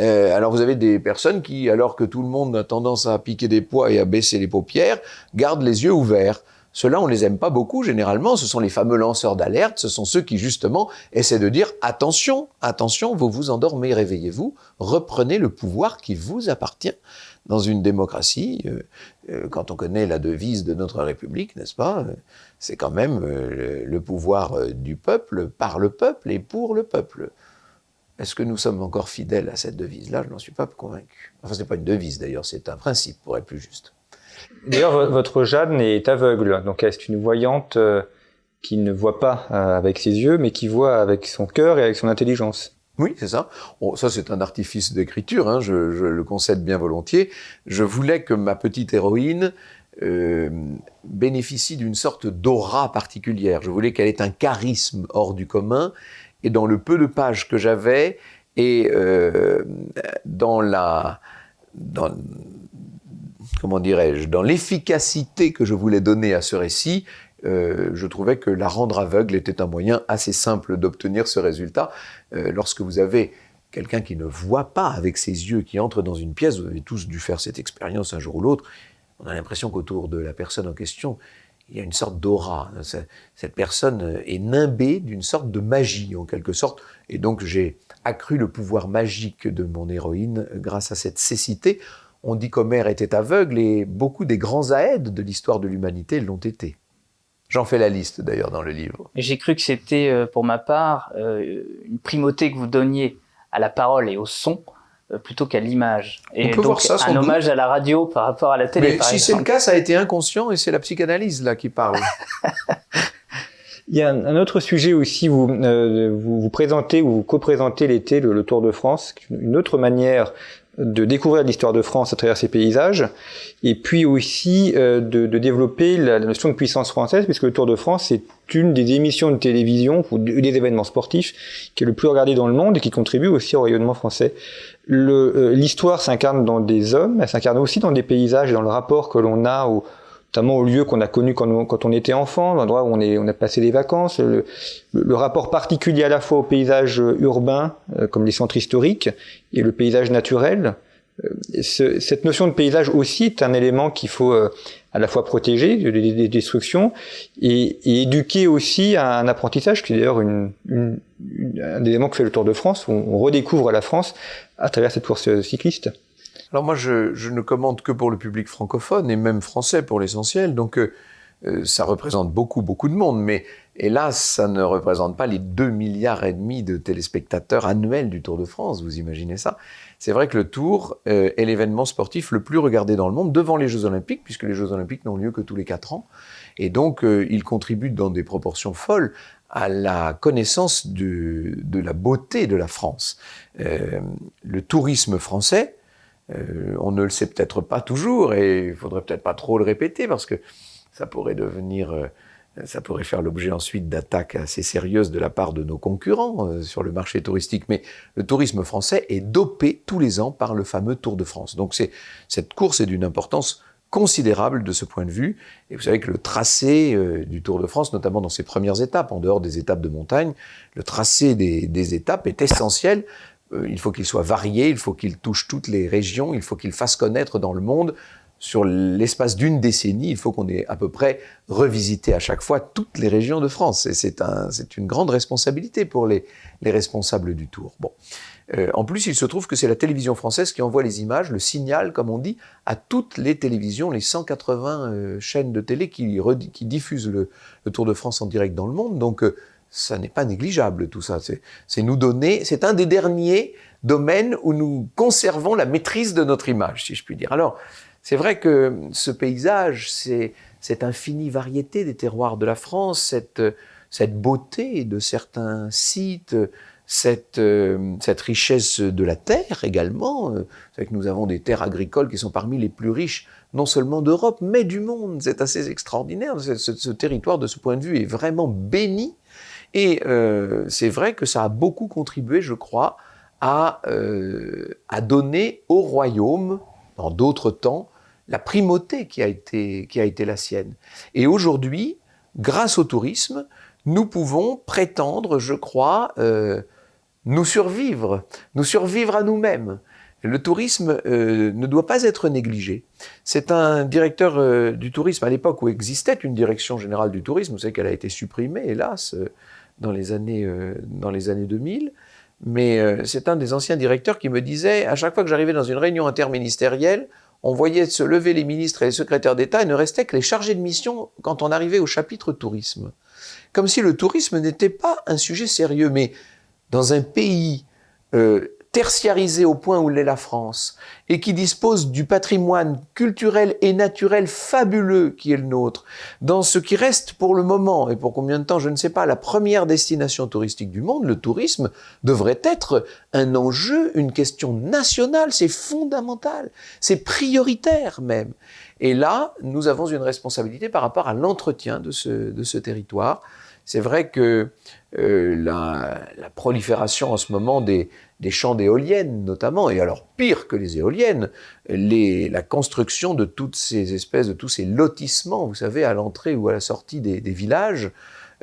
Euh, alors vous avez des personnes qui, alors que tout le monde a tendance à piquer des poids et à baisser les paupières, gardent les yeux ouverts. Ceux-là, on les aime pas beaucoup généralement. Ce sont les fameux lanceurs d'alerte. Ce sont ceux qui justement essaient de dire attention, attention, vous vous endormez, réveillez-vous, reprenez le pouvoir qui vous appartient. Dans une démocratie, euh, euh, quand on connaît la devise de notre République, n'est-ce pas C'est quand même le pouvoir du peuple, par le peuple et pour le peuple. Est-ce que nous sommes encore fidèles à cette devise-là? Je n'en suis pas convaincu. Enfin, ce n'est pas une devise d'ailleurs, c'est un principe pour être plus juste. D'ailleurs, votre Jeanne est aveugle, donc est une voyante euh, qui ne voit pas euh, avec ses yeux, mais qui voit avec son cœur et avec son intelligence? Oui, c'est ça. ça, c'est un artifice d'écriture, hein, je, le concède bien volontiers. Je voulais que ma petite héroïne euh, bénéficie d'une sorte d'aura particulière. Je voulais qu'elle ait un charisme hors du commun et dans le peu de pages que j'avais et euh, dans la comment dirais-je dans l'efficacité que je voulais donner à ce récit euh, je trouvais que la rendre aveugle était un moyen assez simple d'obtenir ce résultat. Euh, lorsque vous avez quelqu'un qui ne voit pas avec ses yeux, qui entre dans une pièce, vous avez tous dû faire cette expérience un jour ou l'autre, on a l'impression qu'autour de la personne en question, il y a une sorte d'aura. Cette personne est nimbée d'une sorte de magie, en quelque sorte. Et donc, j'ai accru le pouvoir magique de mon héroïne grâce à cette cécité. On dit qu'Homère était aveugle et beaucoup des grands aèdes de l'histoire de l'humanité l'ont été. J'en fais la liste d'ailleurs dans le livre. J'ai cru que c'était, euh, pour ma part, euh, une primauté que vous donniez à la parole et au son plutôt qu'à l'image. Et peut donc, un hommage à la radio par rapport à la télé. Mais si c'est le cas, ça a été inconscient et c'est la psychanalyse là qui parle. Il y a un, autre sujet aussi, vous, euh, vous, vous, présentez ou vous co-présentez l'été le, Tour de France, une autre manière de découvrir l'histoire de France à travers ces paysages, et puis aussi euh, de, de, développer la, notion de puissance française, puisque le Tour de France est une des émissions de télévision ou des événements sportifs qui est le plus regardé dans le monde et qui contribue aussi au rayonnement français. Euh, l'histoire s'incarne dans des hommes, elle s'incarne aussi dans des paysages et dans le rapport que l'on a au, notamment au lieu qu'on a connu quand on, était enfant, l'endroit où on, est, on a passé des vacances, le, le, rapport particulier à la fois au paysage urbain, euh, comme les centres historiques, et le paysage naturel. Euh, ce, cette notion de paysage aussi est un élément qu'il faut euh, à la fois protéger des, destructions et, et, éduquer aussi à un apprentissage qui est d'ailleurs une, une, un élément que fait le Tour de France, où on redécouvre la France à travers cette course cycliste. Alors moi, je, je, ne commande que pour le public francophone et même français pour l'essentiel, donc euh, euh, ça représente beaucoup, beaucoup de monde, mais hélas, ça ne représente pas les 2 milliards et demi de téléspectateurs annuels du Tour de France, vous imaginez ça. C'est vrai que le Tour euh, est l'événement sportif le plus regardé dans le monde, devant les Jeux Olympiques, puisque les Jeux Olympiques n'ont lieu que tous les 4 ans, et donc euh, il contribue dans des proportions folles à la connaissance de, de la beauté de la France. Euh, le tourisme français, euh, on ne le sait peut-être pas toujours et il faudrait peut-être pas trop le répéter parce que ça pourrait devenir, euh, ça pourrait faire l'objet ensuite d'attaques assez sérieuses de la part de nos concurrents euh, sur le marché touristique. Mais le tourisme français est dopé tous les ans par le fameux Tour de France. Donc c'est cette course est d'une importance considérable de ce point de vue. Et vous savez que le tracé du Tour de France, notamment dans ses premières étapes, en dehors des étapes de montagne, le tracé des, des étapes est essentiel euh, il faut qu'il soit varié, il faut qu'il touche toutes les régions, il faut qu'il fasse connaître dans le monde. Sur l'espace d'une décennie, il faut qu'on ait à peu près revisité à chaque fois toutes les régions de France. Et c'est un, une grande responsabilité pour les, les responsables du Tour. Bon. Euh, en plus, il se trouve que c'est la télévision française qui envoie les images, le signal, comme on dit, à toutes les télévisions, les 180 euh, chaînes de télé qui, diffusent le, le, Tour de France en direct dans le monde. Donc, ça n'est pas négligeable tout ça. C'est nous donner, c'est un des derniers domaines où nous conservons la maîtrise de notre image, si je puis dire. Alors, c'est vrai que ce paysage, cette infinie variété des terroirs de la France, cette, beauté de certains sites, cette, richesse de la terre également. C'est que nous avons des terres agricoles qui sont parmi les plus riches, non seulement d'Europe, mais du monde. C'est assez extraordinaire. Ce, territoire, de ce point de vue, est vraiment béni et euh, c'est vrai que ça a beaucoup contribué, je crois, à, euh, à donner au royaume, dans d'autres temps, la primauté qui a été, qui a été la sienne. Et aujourd'hui, grâce au tourisme, nous pouvons prétendre, je crois, euh, nous survivre, nous survivre à nous-mêmes. Le tourisme ne doit pas être négligé. C'est un directeur du tourisme à l'époque où existait une direction générale du tourisme. Vous savez qu'elle a été supprimée, hélas, dans les années, euh, dans les années 2000. Mais euh, c'est un des anciens directeurs qui me disait, à chaque fois que j'arrivais dans une réunion interministérielle, on voyait se lever les ministres et les secrétaires d'État et ne restait que les chargés de mission quand on arrivait au chapitre tourisme. Comme si le tourisme n'était pas un sujet sérieux. Mais dans un pays euh, tertiarisé au point où l'est la France, et qui dispose du patrimoine culturel et naturel fabuleux qui est le nôtre, dans ce qui reste pour le moment, et pour combien de temps, je ne sais pas, la première destination touristique du monde, le tourisme devrait être un enjeu, une question nationale, c'est fondamental, c'est prioritaire même. Et là, nous avons une responsabilité par rapport à l'entretien de ce, de ce territoire. C'est vrai que euh, la, prolifération en ce moment des, des champs d'éoliennes notamment, et alors pire que les éoliennes, la construction de toutes ces espèces, de tous ces lotissements, vous savez, à l'entrée ou à la sortie des, villages,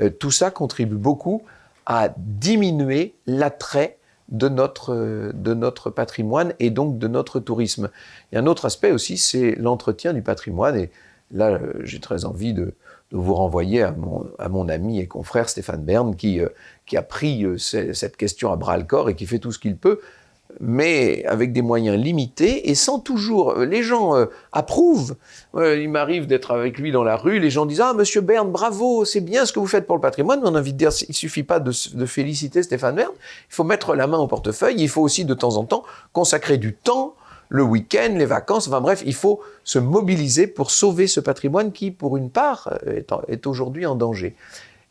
euh, tout ça contribue beaucoup à diminuer l'attrait de notre, de notre patrimoine et donc de notre tourisme. A un autre aspect aussi, c'est l'entretien du patrimoine, et là euh, j'ai très envie de, de vous renvoyer à mon, à mon, ami et confrère Stéphane Bern qui, euh, qui a pris euh, cette question à bras le corps et qui fait tout ce qu'il peut. mais avec des moyens limités et sans toujours. Les gens euh, approuvent. il m'arrive d'être avec lui dans la rue, les gens disent Ah, monsieur Bern, bravo, c'est bien ce que vous faites pour le patrimoine, mais on a envie de dire il suffit pas de, féliciter Stéphane Bern, il faut mettre la main au portefeuille, il faut aussi de temps en temps consacrer du temps le week-end, les vacances, enfin bref, il faut se mobiliser pour sauver ce patrimoine qui, pour une part, est aujourd'hui en danger.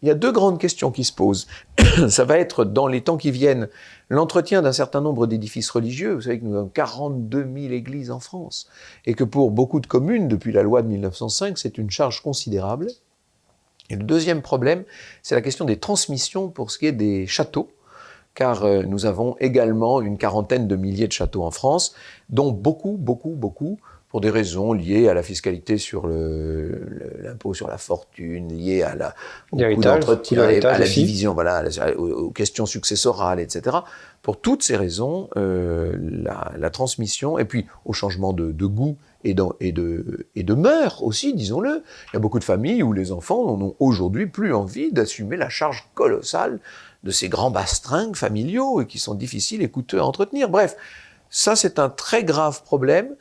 Il y a deux grandes questions qui se posent. Ça va être dans les temps qui viennent l'entretien d'un certain nombre d'édifices religieux. Vous savez que nous avons 42 000 églises en France et que pour beaucoup de communes, depuis la loi de 1905, c'est une charge considérable. Et le deuxième problème, c'est la question des transmissions pour ce qui est des châteaux car euh, nous avons également une quarantaine de milliers de châteaux en France, dont beaucoup, beaucoup, beaucoup, pour des raisons liées à la fiscalité sur l'impôt sur la fortune, liées à la au d'entretien, à la division, voilà, aux, questions successorales, etc. Pour toutes ces raisons, euh, la, transmission, et puis au changement de, goût et, et, de, et de mœurs aussi, disons-le. Il y a beaucoup de familles où les enfants n'ont aujourd'hui plus envie d'assumer la charge colossale de ces grands bastringues familiaux et qui sont difficiles et coûteux à entretenir. Bref, ça c'est un très grave problème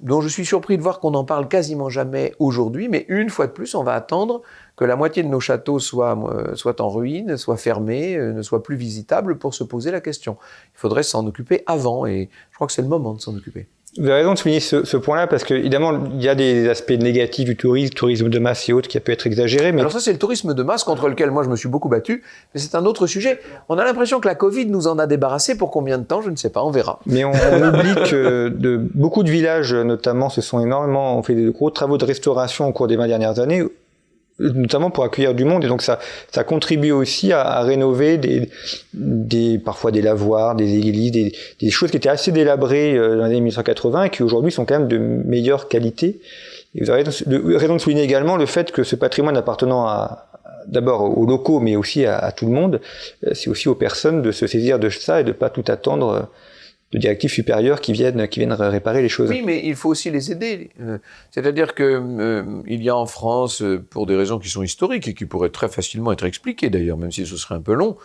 dont je suis surpris de voir qu'on n'en parle quasiment jamais aujourd'hui, mais une fois de plus, on va attendre que la moitié de nos châteaux soient, euh, soient en ruine, soient fermés, euh, ne soient plus visitables pour se poser la question. Il faudrait s'en occuper avant, et je crois que c'est le moment de s'en occuper. Vous avez raison de souligner ce, ce point-là parce que évidemment il y a des aspects négatifs du tourisme, tourisme de masse et autres qui a pu être exagéré. Mais... Alors ça c'est le tourisme de masse contre lequel moi je me suis beaucoup battu, mais c'est un autre sujet. On a l'impression que la Covid nous en a débarrassé pour combien de temps Je ne sais pas, on verra. Mais on, on oublie que de beaucoup de villages notamment se sont énormément ont fait des gros travaux de restauration au cours des 20 dernières années notamment pour accueillir du monde. Et donc ça ça contribue aussi à, à rénover des, des parfois des lavoirs des églises des, des choses qui étaient assez délabrées euh, dans les années 1980 et qui aujourd'hui sont quand même de meilleure qualité et vous avez raison de souligner également le fait que ce patrimoine appartenant à d'abord aux locaux mais aussi à, à tout le monde euh, c'est aussi aux personnes de se saisir de ça et de pas tout attendre euh, de directives supérieures qui viennent, qui viennent réparer les choses. Oui, mais il faut aussi les aider. Euh, c'est-à-dire que euh, il y a en France, euh, pour des raisons qui sont historiques et qui pourraient très facilement être expliquées d'ailleurs, même si ce serait un peu long,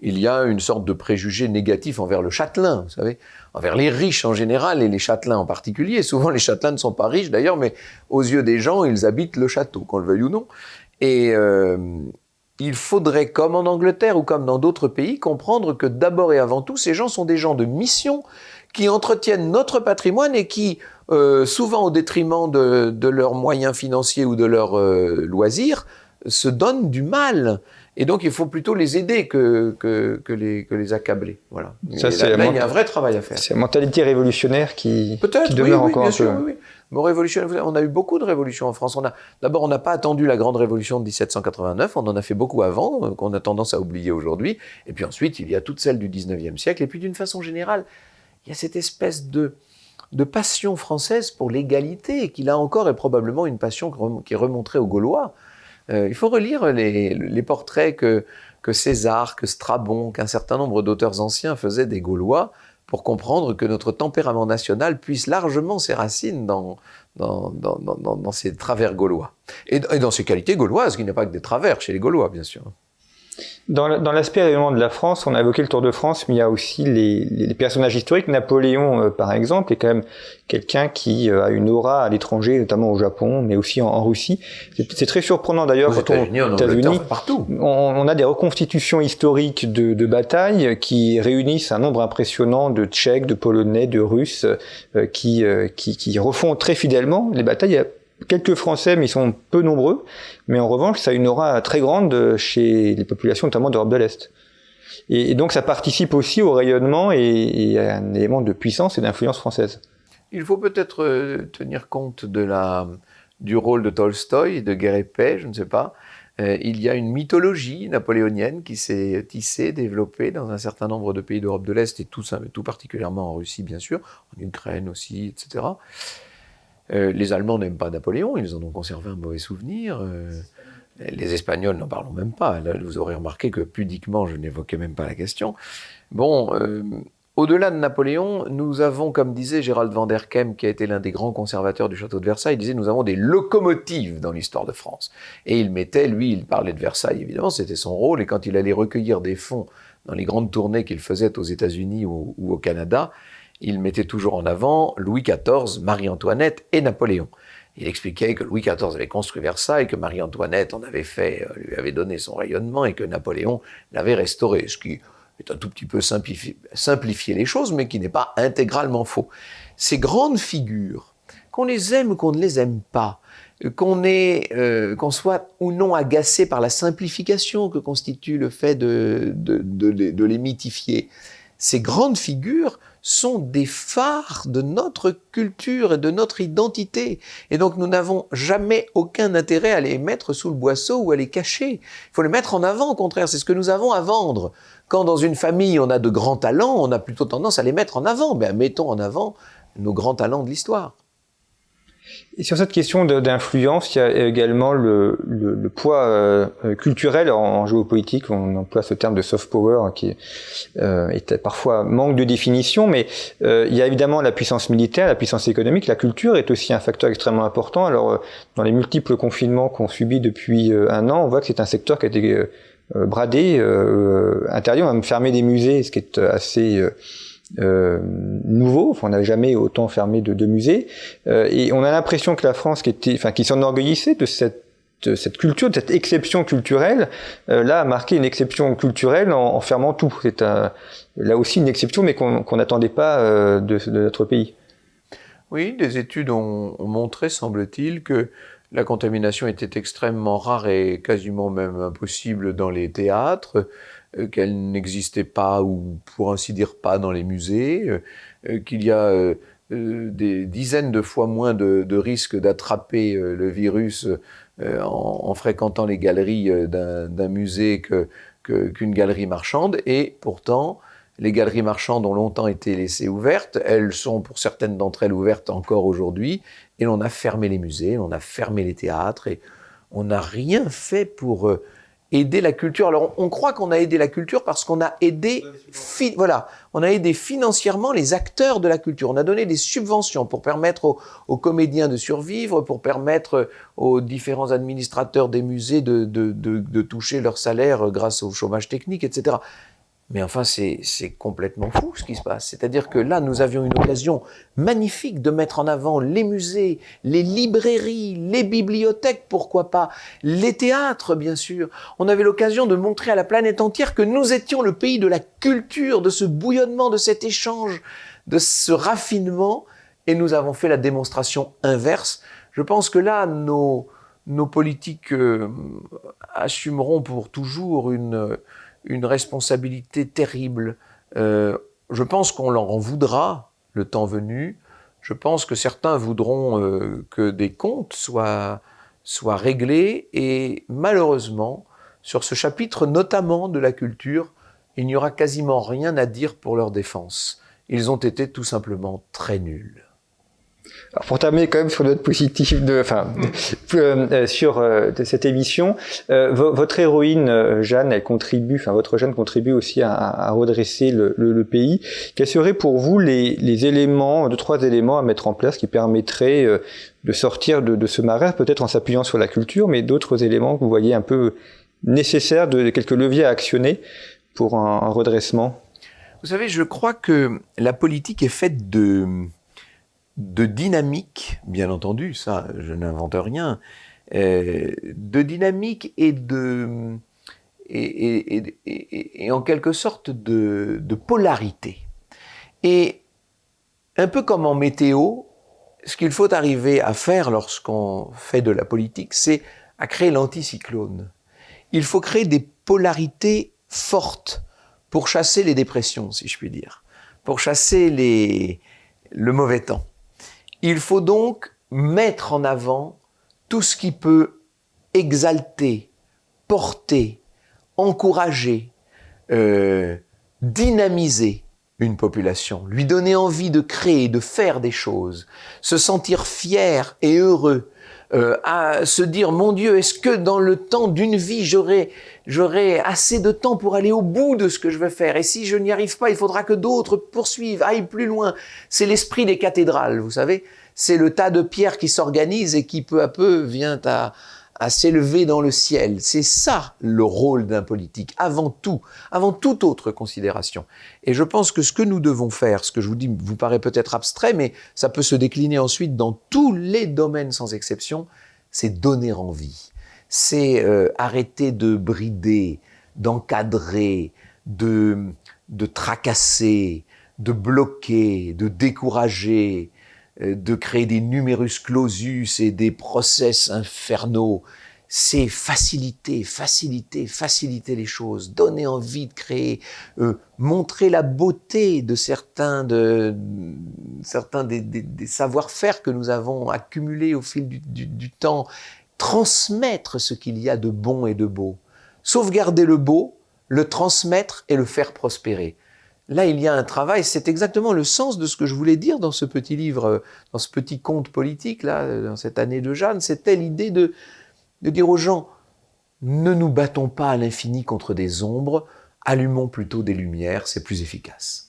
il y a une sorte de préjugé négatif envers le châtelain, vous savez, envers les riches en général et les châtelains en particulier. Souvent, les châtelains ne sont pas riches d'ailleurs, mais aux yeux des gens, ils habitent le château, qu'on le veuille ou non. Et il faudrait, comme en Angleterre ou comme dans d'autres pays, comprendre que d'abord et avant tout, ces gens sont des gens de mission qui entretiennent notre patrimoine et qui, euh, souvent au détriment de, leurs moyens financiers ou de leurs euh, loisirs, se donnent du mal. Et donc, il faut plutôt les aider que, que, les, que les accabler. Voilà. Ça, là, là il y a un vrai travail à faire. C'est la mentalité révolutionnaire qui, qui demeure encore un peu. Oui, on a eu beaucoup de révolutions en France. On a, d'abord, on n'a pas attendu la grande révolution de 1789, on en a fait beaucoup avant, euh, qu'on a tendance à oublier aujourd'hui. Et puis ensuite, il y a toutes celles du 19e siècle. Et puis d'une façon générale, il y a cette espèce de, passion française pour l'égalité, qui là encore est probablement une passion qui remonterait aux Gaulois. Euh, il faut relire les, les portraits que, que César, que Strabon, qu'un certain nombre d'auteurs anciens faisaient des Gaulois pour comprendre que notre tempérament national puisse largement ses racines dans, dans, dans, ces travers gaulois. Et, et dans ces qualités gauloises, qui n'y a pas que des travers chez les Gaulois, bien sûr. Dans, l'aspect rayonnement de la France, on a évoqué le Tour de France, mais il y a aussi les, personnages historiques. Napoléon, euh, par exemple, est quand même quelqu'un qui euh, a une aura à l'étranger, notamment au Japon, mais aussi en, Russie. C'est très surprenant d'ailleurs on États-Unis, partout. On, a des reconstitutions historiques de, de, batailles qui réunissent un nombre impressionnant de Tchèques, de Polonais, de Russes, euh, qui, qui, qui refont très fidèlement les batailles quelques Français, mais ils sont peu nombreux. Mais en revanche, ça a une aura très grande chez les populations, notamment d'Europe de l'Est. Et, donc, ça participe aussi au rayonnement et, à un élément de puissance et d'influence française. Il faut peut-être euh, tenir compte de la, du rôle de Tolstoï, de Guerre et je ne sais pas. Euh, il y a une mythologie napoléonienne qui s'est tissée, développée dans un certain nombre de pays d'Europe de l'Est et tout, tout particulièrement en Russie, bien sûr, en Ukraine aussi, etc. Euh, les Allemands n'aiment pas Napoléon, ils en ont conservé un mauvais souvenir. Euh, les Espagnols, n'en parlons même pas. vous aurez remarqué que pudiquement, je n'évoquais même pas la question. Bon, euh, au-delà de Napoléon, nous avons, comme disait Gérald van der Kem, qui a été l'un des grands conservateurs du château de Versailles, il disait nous avons des locomotives dans l'histoire de France. Et il mettait, lui, il parlait de Versailles, évidemment, c'était son rôle, et quand il allait recueillir des fonds dans les grandes tournées qu'il faisait aux États-Unis ou, au Canada, il mettait toujours en avant Louis XIV, Marie-Antoinette et Napoléon. Il expliquait que Louis XIV avait construit Versailles, que Marie-Antoinette en avait fait, euh, lui avait donné son rayonnement et que Napoléon l'avait restauré, ce qui est un tout petit peu simplifié, les choses, mais qui n'est pas intégralement faux. Ces grandes figures, qu'on les aime ou qu'on ne les aime pas, qu'on est, euh, qu'on soit ou non agacé par la simplification que constitue le fait de les mythifier, ces grandes figures sont des phares de notre culture et de notre identité. Et donc nous n'avons jamais aucun intérêt à les mettre sous le boisseau ou à les cacher. Il faut les mettre en avant, au contraire, c'est ce que nous avons à vendre. Quand dans une famille on a de grands talents, on a plutôt tendance à les mettre en avant. Ben, mettons en avant nos grands talents de l'histoire. Et sur cette question d'influence, il y a également le, le, le poids euh, culturel en, en, géopolitique. On emploie ce terme de soft power hein, qui euh, est parfois manque de définition, mais euh, il y a évidemment la puissance militaire, la puissance économique. La culture est aussi un facteur extrêmement important. Alors, euh, dans les multiples confinements qu'on subit depuis euh, un an, on voit que c'est un secteur qui a été bradé, interdit. On va me fermer des musées, ce qui est assez euh, nouveau. Enfin, on n'avait jamais autant fermé de, de musées. Euh, et on a l'impression que la France, qui était, enfin, qui s'enorgueillissait de cette de cette culture, de cette exception culturelle, euh, là a marqué une exception culturelle en, en fermant tout. C'est là aussi une exception, mais qu'on n'attendait pas euh, de, de, notre pays. Oui, des études ont montré, semble-t-il, que la contamination était extrêmement rare et quasiment même impossible dans les théâtres. Euh, qu'elle n'existait pas ou pour ainsi dire pas dans les musées, euh, euh, qu'il y a des dizaines de fois moins de, risques d'attraper le virus en, en, fréquentant les galeries d'un musée que qu'une galerie marchande, et pourtant, les galeries marchandes ont longtemps été laissées ouvertes, elles sont pour certaines d'entre elles ouvertes encore aujourd'hui, et on a fermé les musées, on a fermé les théâtres, et on n'a rien fait pour aider la culture. Alors, on, croit qu'on a aidé la culture parce qu'on a aidé, voilà, on a aidé financièrement les acteurs de la culture. On a donné des subventions pour permettre aux, aux comédiens de survivre, pour permettre aux différents administrateurs des musées de, de, de, de toucher leur salaire grâce au chômage technique, etc. Mais enfin, c'est complètement fou ce qui se passe. C'est-à-dire que là, nous avions une occasion magnifique de mettre en avant les musées, les librairies, les bibliothèques, pourquoi pas, les théâtres, bien sûr. On avait l'occasion de montrer à la planète entière que nous étions le pays de la culture, de ce bouillonnement, de cet échange, de ce raffinement, et nous avons fait la démonstration inverse. Je pense que là, nos, nos politiques euh, assumeront pour toujours une une responsabilité terrible. Euh, je pense qu'on leur en voudra le temps venu. Je pense que certains voudront euh, que des comptes soient, soient réglés et malheureusement, sur ce chapitre notamment de la culture, il n'y aura quasiment rien à dire pour leur défense. Ils ont été tout simplement très nuls. Alors pour terminer quand même sur notre positif de, enfin, euh, euh, sur euh, de cette émission, euh, votre héroïne euh, Jeanne, elle contribue, enfin votre Jeanne contribue aussi à, à redresser le, le, le, pays. Quels seraient pour vous les, les, éléments, deux trois éléments à mettre en place qui permettraient de sortir de, de ce marais, peut-être en s'appuyant sur la culture, mais d'autres éléments que vous voyez un peu nécessaires, de quelques leviers à actionner pour un, un redressement? Vous savez, je crois que la politique est faite de de dynamique, bien entendu, ça, je n'invente rien, euh, de dynamique et de et, et, et, et en quelque sorte de, de, polarité. Et un peu comme en météo, ce qu'il faut arriver à faire lorsqu'on fait de la politique, c'est à créer l'anticyclone. Il faut créer des polarités fortes pour chasser les dépressions, si je puis dire, pour chasser les, le mauvais temps. Il faut donc mettre en avant tout ce qui peut exalter, porter, encourager, euh, dynamiser une population, lui donner envie de créer, de faire des choses, se sentir fier et heureux, euh, à se dire mon Dieu, est-ce que dans le temps d'une vie j'aurai j'aurai assez de temps pour aller au bout de ce que je veux faire Et si je n'y arrive pas, il faudra que d'autres poursuivent, aillent plus loin. C'est l'esprit des cathédrales, vous savez. C'est le tas de pierres qui s'organise et qui peu à peu vient à, à s'élever dans le ciel. C'est ça le rôle d'un politique, avant tout, avant toute autre considération. Et je pense que ce que nous devons faire, ce que je vous dis vous paraît peut-être abstrait, mais ça peut se décliner ensuite dans tous les domaines sans exception, c'est donner envie. C'est euh, arrêter de brider, d'encadrer, de, de tracasser, de bloquer, de décourager, euh, de créer des numerus clausus et des process infernaux. C'est faciliter, faciliter, faciliter les choses, donner envie de créer, euh, montrer la beauté de certains, de, certains des, savoir-faire que nous avons accumulés au fil du, du temps, transmettre ce qu'il y a de bon et de beau, sauvegarder le beau, le transmettre et le faire prospérer. Là, il y a un travail, c'est exactement le sens de ce que je voulais dire dans ce petit livre, dans ce petit conte politique, là, dans cette année de Jeanne, c'était l'idée de, de dire aux gens, ne nous battons pas à l'infini contre des ombres, allumons plutôt des lumières, c'est plus efficace.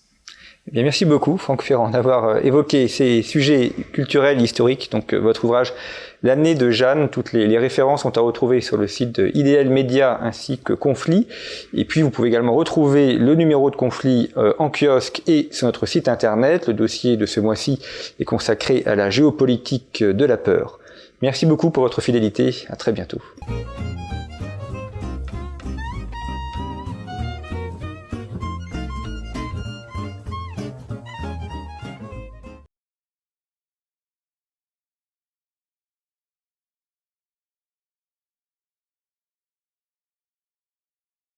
Eh bien, merci beaucoup, Franck Ferrand, d'avoir euh, évoqué ces sujets culturels, historiques. Donc, euh, votre ouvrage L'année de Jeanne, toutes les, références sont à retrouver sur le site de Idéal Média ainsi que Conflit. Et puis, vous pouvez également retrouver le numéro de Conflit euh, en kiosque et sur notre site internet. Le dossier de ce mois-ci est consacré à la géopolitique de la peur. Merci beaucoup pour votre fidélité. À très bientôt.